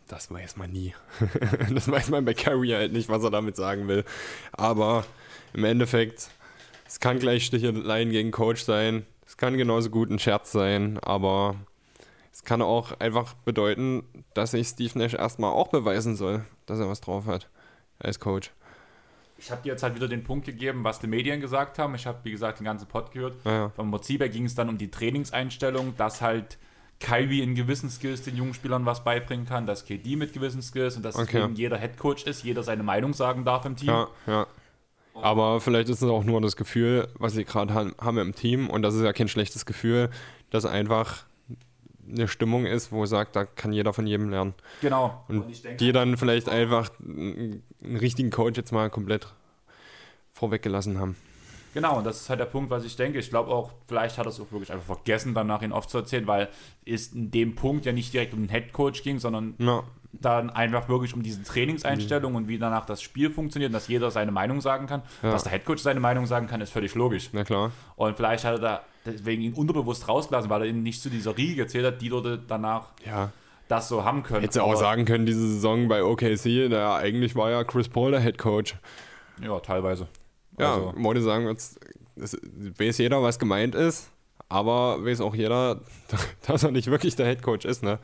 Das weiß man nie. das weiß man bei Carrie halt nicht, was er damit sagen will. Aber im Endeffekt, es kann gleich Sticheleien gegen Coach sein. Es kann genauso gut ein Scherz sein, aber es kann auch einfach bedeuten, dass sich Steve Nash erstmal auch beweisen soll, dass er was drauf hat als Coach. Ich habe dir jetzt halt wieder den Punkt gegeben, was die Medien gesagt haben. Ich habe, wie gesagt, den ganzen Pod gehört. Ja, ja. Vom Moziber ging es dann um die Trainingseinstellung, dass halt Kyrie in gewissen Skills den jungen Spielern was beibringen kann, dass KD mit gewissen Skills und dass Okay. jeder Headcoach ist, jeder seine Meinung sagen darf im Team. Ja, ja. Aber vielleicht ist es auch nur das Gefühl, was sie gerade haben im Team. Und das ist ja kein schlechtes Gefühl, dass einfach eine Stimmung ist, wo sagt, da kann jeder von jedem lernen. Genau. Und ich denke, die dann vielleicht einfach einen richtigen Coach jetzt mal komplett vorweggelassen haben. Genau, und das ist halt der Punkt, was ich denke. Ich glaube auch, vielleicht hat er es auch wirklich einfach vergessen, danach ihn aufzuerzählen, weil es in dem Punkt ja nicht direkt um den Headcoach ging, sondern Ja, dann einfach wirklich um diese Trainingseinstellung und wie danach das Spiel funktioniert, und dass jeder seine Meinung sagen kann. Ja. Dass der Headcoach seine Meinung sagen kann, ist völlig logisch. na klar. Und vielleicht hat er da deswegen ihn unterbewusst rausgelassen, weil er ihn nicht zu dieser Riege gezählt hat, die dort danach Ja. das so haben können. Hätte auch sagen können, diese Saison bei OKC, da eigentlich war ja Chris Paul der Head Coach. Ja, teilweise. Ja, Also, wollte sagen, jetzt es, weiß jeder, was gemeint ist, aber weiß auch jeder, dass er nicht wirklich der Head Coach ist, ne?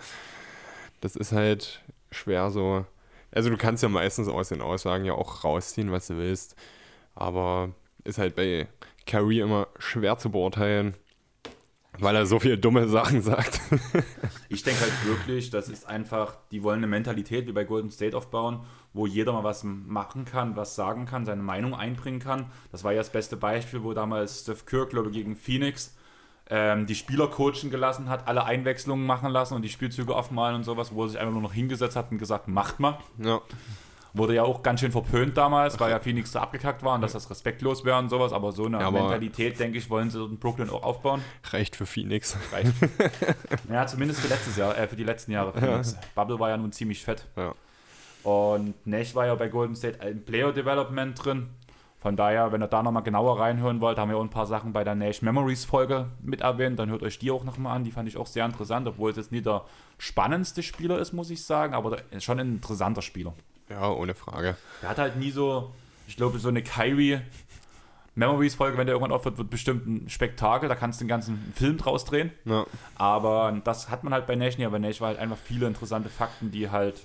Das ist halt schwer so. Also du kannst ja meistens aus den Aussagen ja auch rausziehen, was du willst, aber ist halt bei Curry immer schwer zu beurteilen, weil er so viele dumme Sachen sagt. Ich denke halt wirklich, das ist einfach, die wollen eine Mentalität wie bei Golden State aufbauen, wo jeder mal was machen kann, was sagen kann, seine Meinung einbringen kann. Das war ja das beste Beispiel, wo damals Steph Curry, glaube ich, gegen Phoenix ähm, die Spieler coachen gelassen hat, alle Einwechslungen machen lassen und die Spielzüge aufmalen und sowas, wo er sich einfach nur noch hingesetzt hat und gesagt, macht mal. ja. Wurde ja auch ganz schön verpönt damals, weil ja Phoenix so abgekackt war und dass das respektlos wäre und sowas, aber so eine Ja, Mentalität, denke ich, wollen sie in Brooklyn auch aufbauen. Reicht für Phoenix. Reicht. ja, zumindest für letztes Jahr, äh, für die letzten Jahre. Phoenix. Bubble war ja nun ziemlich fett. Ja. Und Nash war ja bei Golden State im Player Development drin. Von daher, wenn ihr da nochmal genauer reinhören wollt, haben wir auch ein paar Sachen bei der Nash Memories Folge mit erwähnt. Dann hört euch die auch nochmal an. Die fand ich auch sehr interessant, obwohl es jetzt nicht der spannendste Spieler ist, muss ich sagen, aber schon ein interessanter Spieler. ja, ohne Frage. Der hat halt nie so, ich glaube, so eine Kyrie Memories Folge, wenn der irgendwann aufhört, wird bestimmt ein Spektakel. Da kannst du den ganzen Film draus drehen. Ja. Aber das hat man halt bei Nash nicht, aber Nash war halt einfach viele interessante Fakten, die halt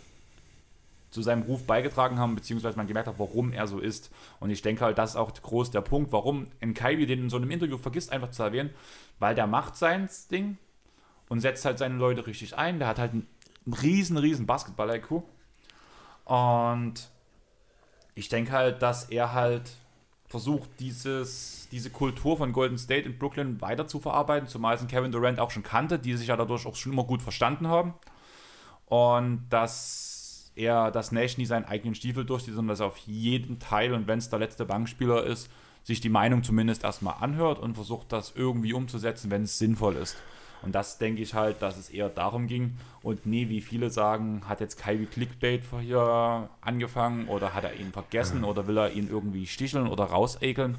zu seinem Ruf beigetragen haben, beziehungsweise man gemerkt hat, warum er so ist. Und ich denke halt, das ist auch groß der Punkt, warum Kyrie den in so einem Interview vergisst, einfach zu erwähnen, weil der macht sein Ding und setzt halt seine Leute richtig ein. Der hat halt einen riesen, riesen Basketball-IQ. Und ich denke halt, dass er halt versucht, dieses, diese Kultur von Golden State in Brooklyn weiter zu verarbeiten, zumal es Kevin Durant auch schon kannte, die sich ja dadurch auch schon immer gut verstanden haben. Und dass er, dass Nash nie seinen eigenen Stiefel durchzieht, sondern dass er auf jeden Teil und wenn es der letzte Bankspieler ist, sich die Meinung zumindest erstmal anhört und versucht, das irgendwie umzusetzen, wenn es sinnvoll ist. Und das denke ich halt, dass es eher darum ging und nie, wie viele sagen, hat jetzt Kyrie Clickbait hier angefangen oder hat er ihn vergessen oder will er ihn irgendwie sticheln oder rausekeln.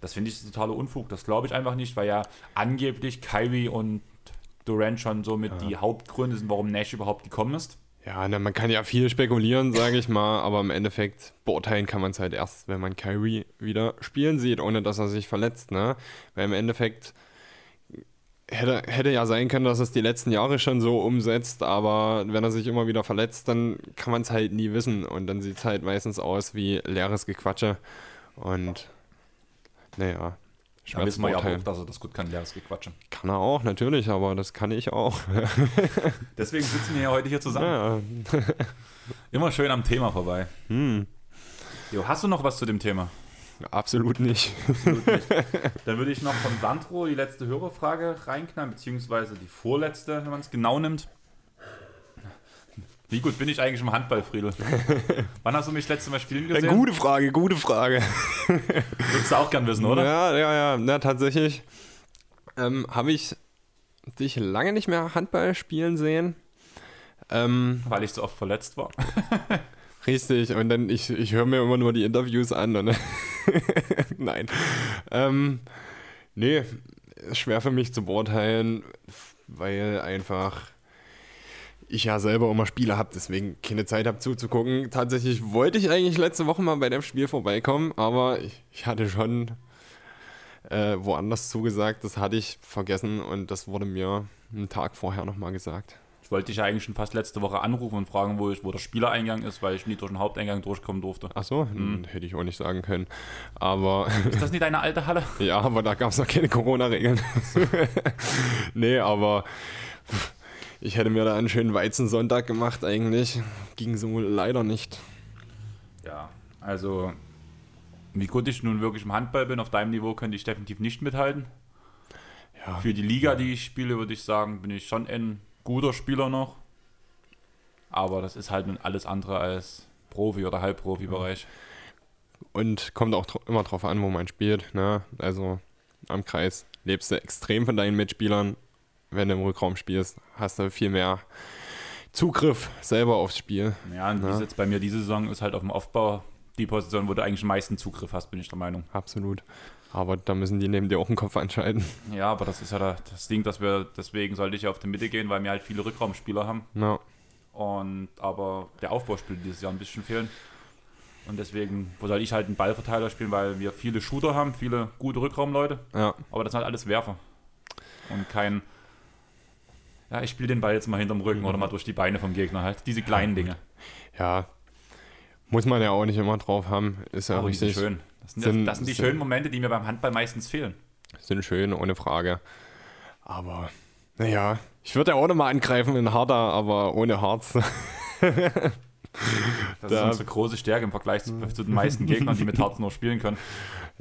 Das finde ich totaler Unfug. Das glaube ich einfach nicht, weil ja angeblich Kyrie und Durant schon so mit die Hauptgründe sind, warum Nash überhaupt gekommen ist. Ja, na, man kann ja viel spekulieren, sage ich mal, aber im Endeffekt beurteilen kann man es halt erst, wenn man Kyrie wieder spielen sieht, ohne dass er sich verletzt, ne? Weil im Endeffekt hätte, hätte ja sein können, dass es die letzten Jahre schon so umsetzt, aber wenn er sich immer wieder verletzt, dann kann man es halt nie wissen. Und dann sieht es halt meistens aus wie leeres Gequatsche. Und naja, Da wissen wir ja auch, dass er das gut kann, leeres Gequatsche. Kann er auch, natürlich, aber das kann ich auch. Deswegen sitzen wir ja heute hier zusammen. ja. Immer schön am Thema vorbei. hm, Jo, hast du noch was zu dem Thema? absolut nicht. Dann würde ich noch von Sandro die letzte Hörerfrage reinknallen, beziehungsweise die vorletzte, wenn man es genau nimmt. Wie gut bin ich eigentlich im Handball, Friedel? Wann hast du mich das letzte Mal spielen gesehen? Gute Frage, gute Frage. Würdest du auch gern wissen, oder? Ja, ja, ja. Na, tatsächlich ähm, habe ich dich lange nicht mehr Handball spielen sehen. Ähm, Weil ich so oft verletzt war. richtig, und dann, ich, ich höre mir immer nur die Interviews an. Und Nein. Ähm, nee, schwer für mich zu beurteilen, weil einfach ich ja selber immer Spiele habe, deswegen keine Zeit habe zuzugucken. Tatsächlich wollte ich eigentlich letzte Woche mal bei dem Spiel vorbeikommen, aber ich, ich hatte schon äh, woanders zugesagt. Das hatte ich vergessen und das wurde mir einen Tag vorher nochmal gesagt. Ich wollte dich ja eigentlich schon fast letzte Woche anrufen und fragen, wo, ich, wo der Spielereingang ist, weil ich nie durch den Haupteingang durchkommen durfte. Ach so, hm. hätte ich auch nicht sagen können. Aber ist das nicht deine alte Halle? ja, aber da gab es noch keine Corona-Regeln. nee, aber ich hätte mir da einen schönen Weizensonntag gemacht eigentlich. Ging so leider nicht. Ja, also wie gut ich nun wirklich im Handball bin, auf deinem Niveau könnte ich definitiv nicht mithalten. Ja. Für die Liga, die ich spiele, würde ich sagen, bin ich schon ein guter Spieler noch. Aber das ist halt nun alles andere als Profi- oder Halbprofi-Bereich. Und kommt auch immer drauf an, wo man spielt. Ne? Also am Kreis lebst du extrem von deinen Mitspielern. Wenn du im Rückraum spielst, hast du viel mehr Zugriff selber aufs Spiel. Ja, und wie es jetzt bei mir diese Saison ist halt auf dem Aufbau die Position, wo du eigentlich am meisten Zugriff hast, bin ich der Meinung. Absolut. Aber da müssen die neben dir auch einen Kopf entscheiden. Ja, aber das ist ja das Ding, dass wir, deswegen sollte ich ja auf die Mitte gehen, weil wir halt viele Rückraumspieler haben. No. Und aber der Aufbau spielt dieses Jahr ein bisschen fehlen. Und deswegen, wo soll ich halt einen Ballverteiler spielen, weil wir viele Shooter haben, viele gute Rückraumleute. Ja. Aber das sind halt alles Werfer. Und kein, ja, ich spiele den Ball jetzt mal hinterm Rücken mhm. oder mal durch die Beine vom Gegner halt. Diese kleinen Dinge. Ja, muss man ja auch nicht immer drauf haben. Ist ja Aber richtig. schön. Das sind, sind, das sind die sind, schönen Momente, die mir beim Handball meistens fehlen. Sind schön, ohne Frage. Aber, naja, ich würde ja auch nochmal angreifen in Harder, aber ohne Harz. das da. ist unsere große Stärke im Vergleich zu, zu, den meisten Gegnern, die mit Harz nur spielen können.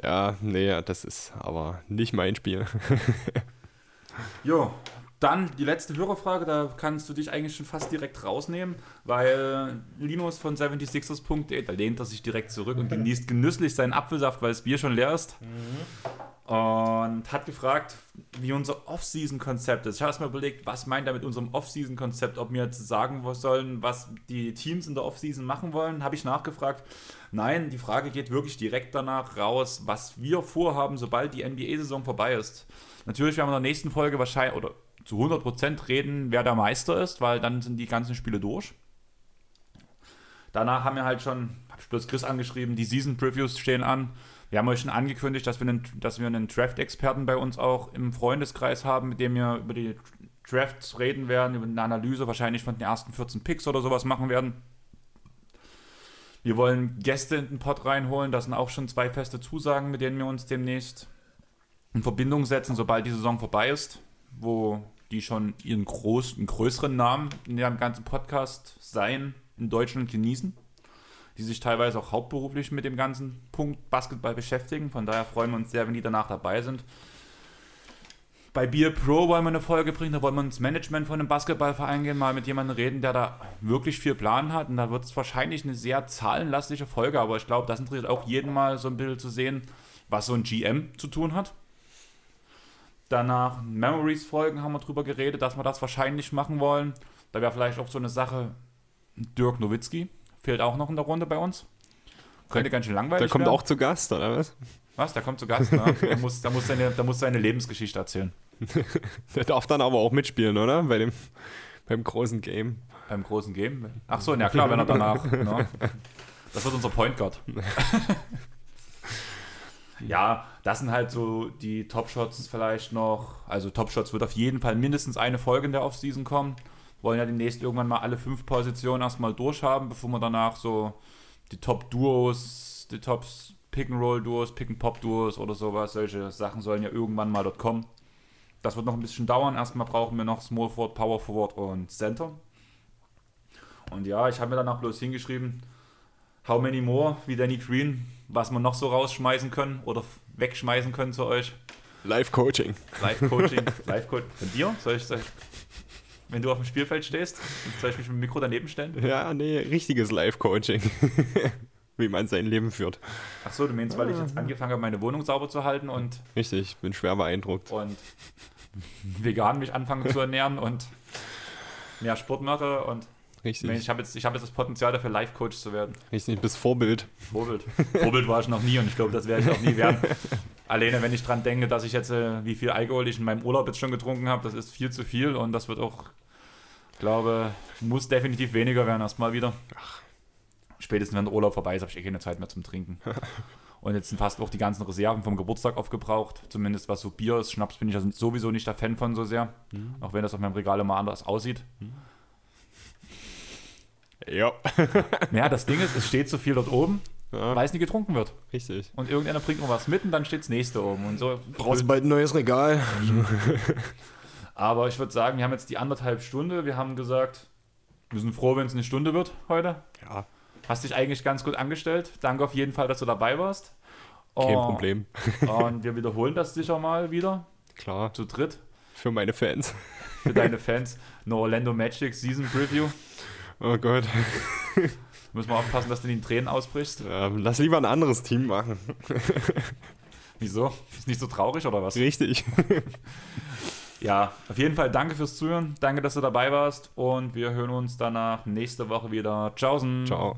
Ja, nee, das ist aber nicht mein Spiel. jo, dann die letzte Hörerfrage, da kannst du dich eigentlich schon fast direkt rausnehmen, weil Linus von 76ers.de, da lehnt er sich direkt zurück und genießt genüsslich seinen Apfelsaft, weil das Bier schon leer ist. Mhm. Und hat gefragt, wie unser Off-Season-Konzept ist. Ich habe erstmal überlegt, was meint er mit unserem Off-Season-Konzept, ob wir jetzt sagen sollen, was die Teams in der Off-Season machen wollen. Habe ich nachgefragt. Nein, die Frage geht wirklich direkt danach raus, was wir vorhaben, sobald die NBA-Saison vorbei ist. Natürlich werden wir in der nächsten Folge wahrscheinlich, oder zu 100% reden, wer der Meister ist, weil dann sind die ganzen Spiele durch. Danach haben wir halt schon, habe ich bloß Chris angeschrieben, die Season Previews stehen an. Wir haben euch schon angekündigt, dass wir einen, dass wir einen Draft-Experten bei uns auch im Freundeskreis haben, mit dem wir über die Drafts reden werden, über eine Analyse wahrscheinlich von den ersten 14 Picks oder sowas machen werden. Wir wollen Gäste in den Pod reinholen. Das sind auch schon zwei feste Zusagen, mit denen wir uns demnächst in Verbindung setzen, sobald die Saison vorbei ist, wo die schon ihren großen, größeren Namen in dem ganzen Podcast sein in Deutschland genießen, die sich teilweise auch hauptberuflich mit dem ganzen Punkt Basketball beschäftigen. Von daher freuen wir uns sehr, wenn die danach dabei sind. Bei Beer Pro wollen wir eine Folge bringen, da wollen wir ins Management von einem Basketballverein gehen, mal mit jemandem reden, der da wirklich viel Plan hat. Und da wird es wahrscheinlich eine sehr zahlenlastige Folge, aber ich glaube, das interessiert auch jeden mal so ein bisschen zu sehen, was so ein GM zu tun hat. Danach Memories-Folgen haben wir drüber geredet, dass wir das wahrscheinlich machen wollen. Da wäre vielleicht auch so eine Sache, Dirk Nowitzki fehlt auch noch in der Runde bei uns. Könnte ganz schön langweilig Der kommt werden. auch zu Gast, oder was? Was? Der kommt zu Gast, ne? der, muss, der, muss seine, der muss seine Lebensgeschichte erzählen. der darf dann aber auch mitspielen, oder? Bei dem, beim großen Game. Beim großen Game? Ach so, ja klar, wenn er danach. ne? Das wird unser Point Guard. Ja, das sind halt so die Top-Shots vielleicht noch. Also Top-Shots wird auf jeden Fall mindestens eine Folge in der Offseason kommen. Wollen ja demnächst irgendwann mal alle fünf Positionen erstmal durchhaben, bevor wir danach so die Top-Duos, die Tops Pick-and-Roll-Duos, Pick-and-Pop-Duos oder sowas, solche Sachen sollen ja irgendwann mal dort kommen. Das wird noch ein bisschen dauern. Erstmal brauchen wir noch Small Forward, Power Forward und Center. Und ja, ich habe mir danach bloß hingeschrieben, how many more wie Danny Green was wir noch so rausschmeißen können oder wegschmeißen können zu euch. Live-Coaching. Live-Coaching. Live-Coaching. Von dir? Soll ich, soll ich, wenn du auf dem Spielfeld stehst, soll ich mich mit dem Mikro daneben stellen? Ja, nee, richtiges Live-Coaching. Wie man sein Leben führt. Ach so, du meinst, weil ich jetzt angefangen habe, meine Wohnung sauber zu halten und. Richtig, ich bin schwer beeindruckt. Und vegan mich anfange zu ernähren und mehr Sport mache und Richtig. Ich habe jetzt, hab jetzt das Potenzial dafür, Life-Coach zu werden. Richtig, bis Vorbild. Vorbild. Vorbild war ich noch nie und ich glaube, das werde ich auch nie werden. Alleine, wenn ich dran denke, dass ich jetzt, äh, wie viel Alkohol ich in meinem Urlaub jetzt schon getrunken habe, das ist viel zu viel und das wird auch, glaube muss definitiv weniger werden erstmal wieder. Ach. spätestens wenn der Urlaub vorbei ist, habe ich eh keine Zeit mehr zum Trinken. Und jetzt sind fast auch die ganzen Reserven vom Geburtstag aufgebraucht. Zumindest was so Bier ist. Schnaps bin ich ja sowieso nicht der Fan von so sehr. Mhm. Auch wenn das auf meinem Regal immer anders aussieht. Ja. Ja, das Ding ist, es steht so viel dort oben, ja. weil es nie getrunken wird. Richtig. Und irgendeiner bringt noch was mit und dann steht das nächste oben. Und so. Brauchst bald ein neues Regal. Aber ich würde sagen, wir haben jetzt die anderthalb Stunde. Wir haben gesagt, wir sind froh, wenn es eine Stunde wird heute. Ja, Hast dich eigentlich ganz gut angestellt. Danke auf jeden Fall, dass du dabei warst. kein Oh, Problem. Und wir wiederholen das sicher mal wieder Klar, zu dritt für meine Fans. für deine Fans. Eine Orlando Magic Season Preview. Oh Gott. Müssen wir aufpassen, dass du in den Tränen ausbrichst. Ähm, lass lieber ein anderes Team machen. Wieso? Ist nicht so traurig oder was? Richtig. Ja, auf jeden Fall danke fürs Zuhören. Danke, dass du dabei warst. Und wir hören uns danach nächste Woche wieder. Tschaußen. Ciao.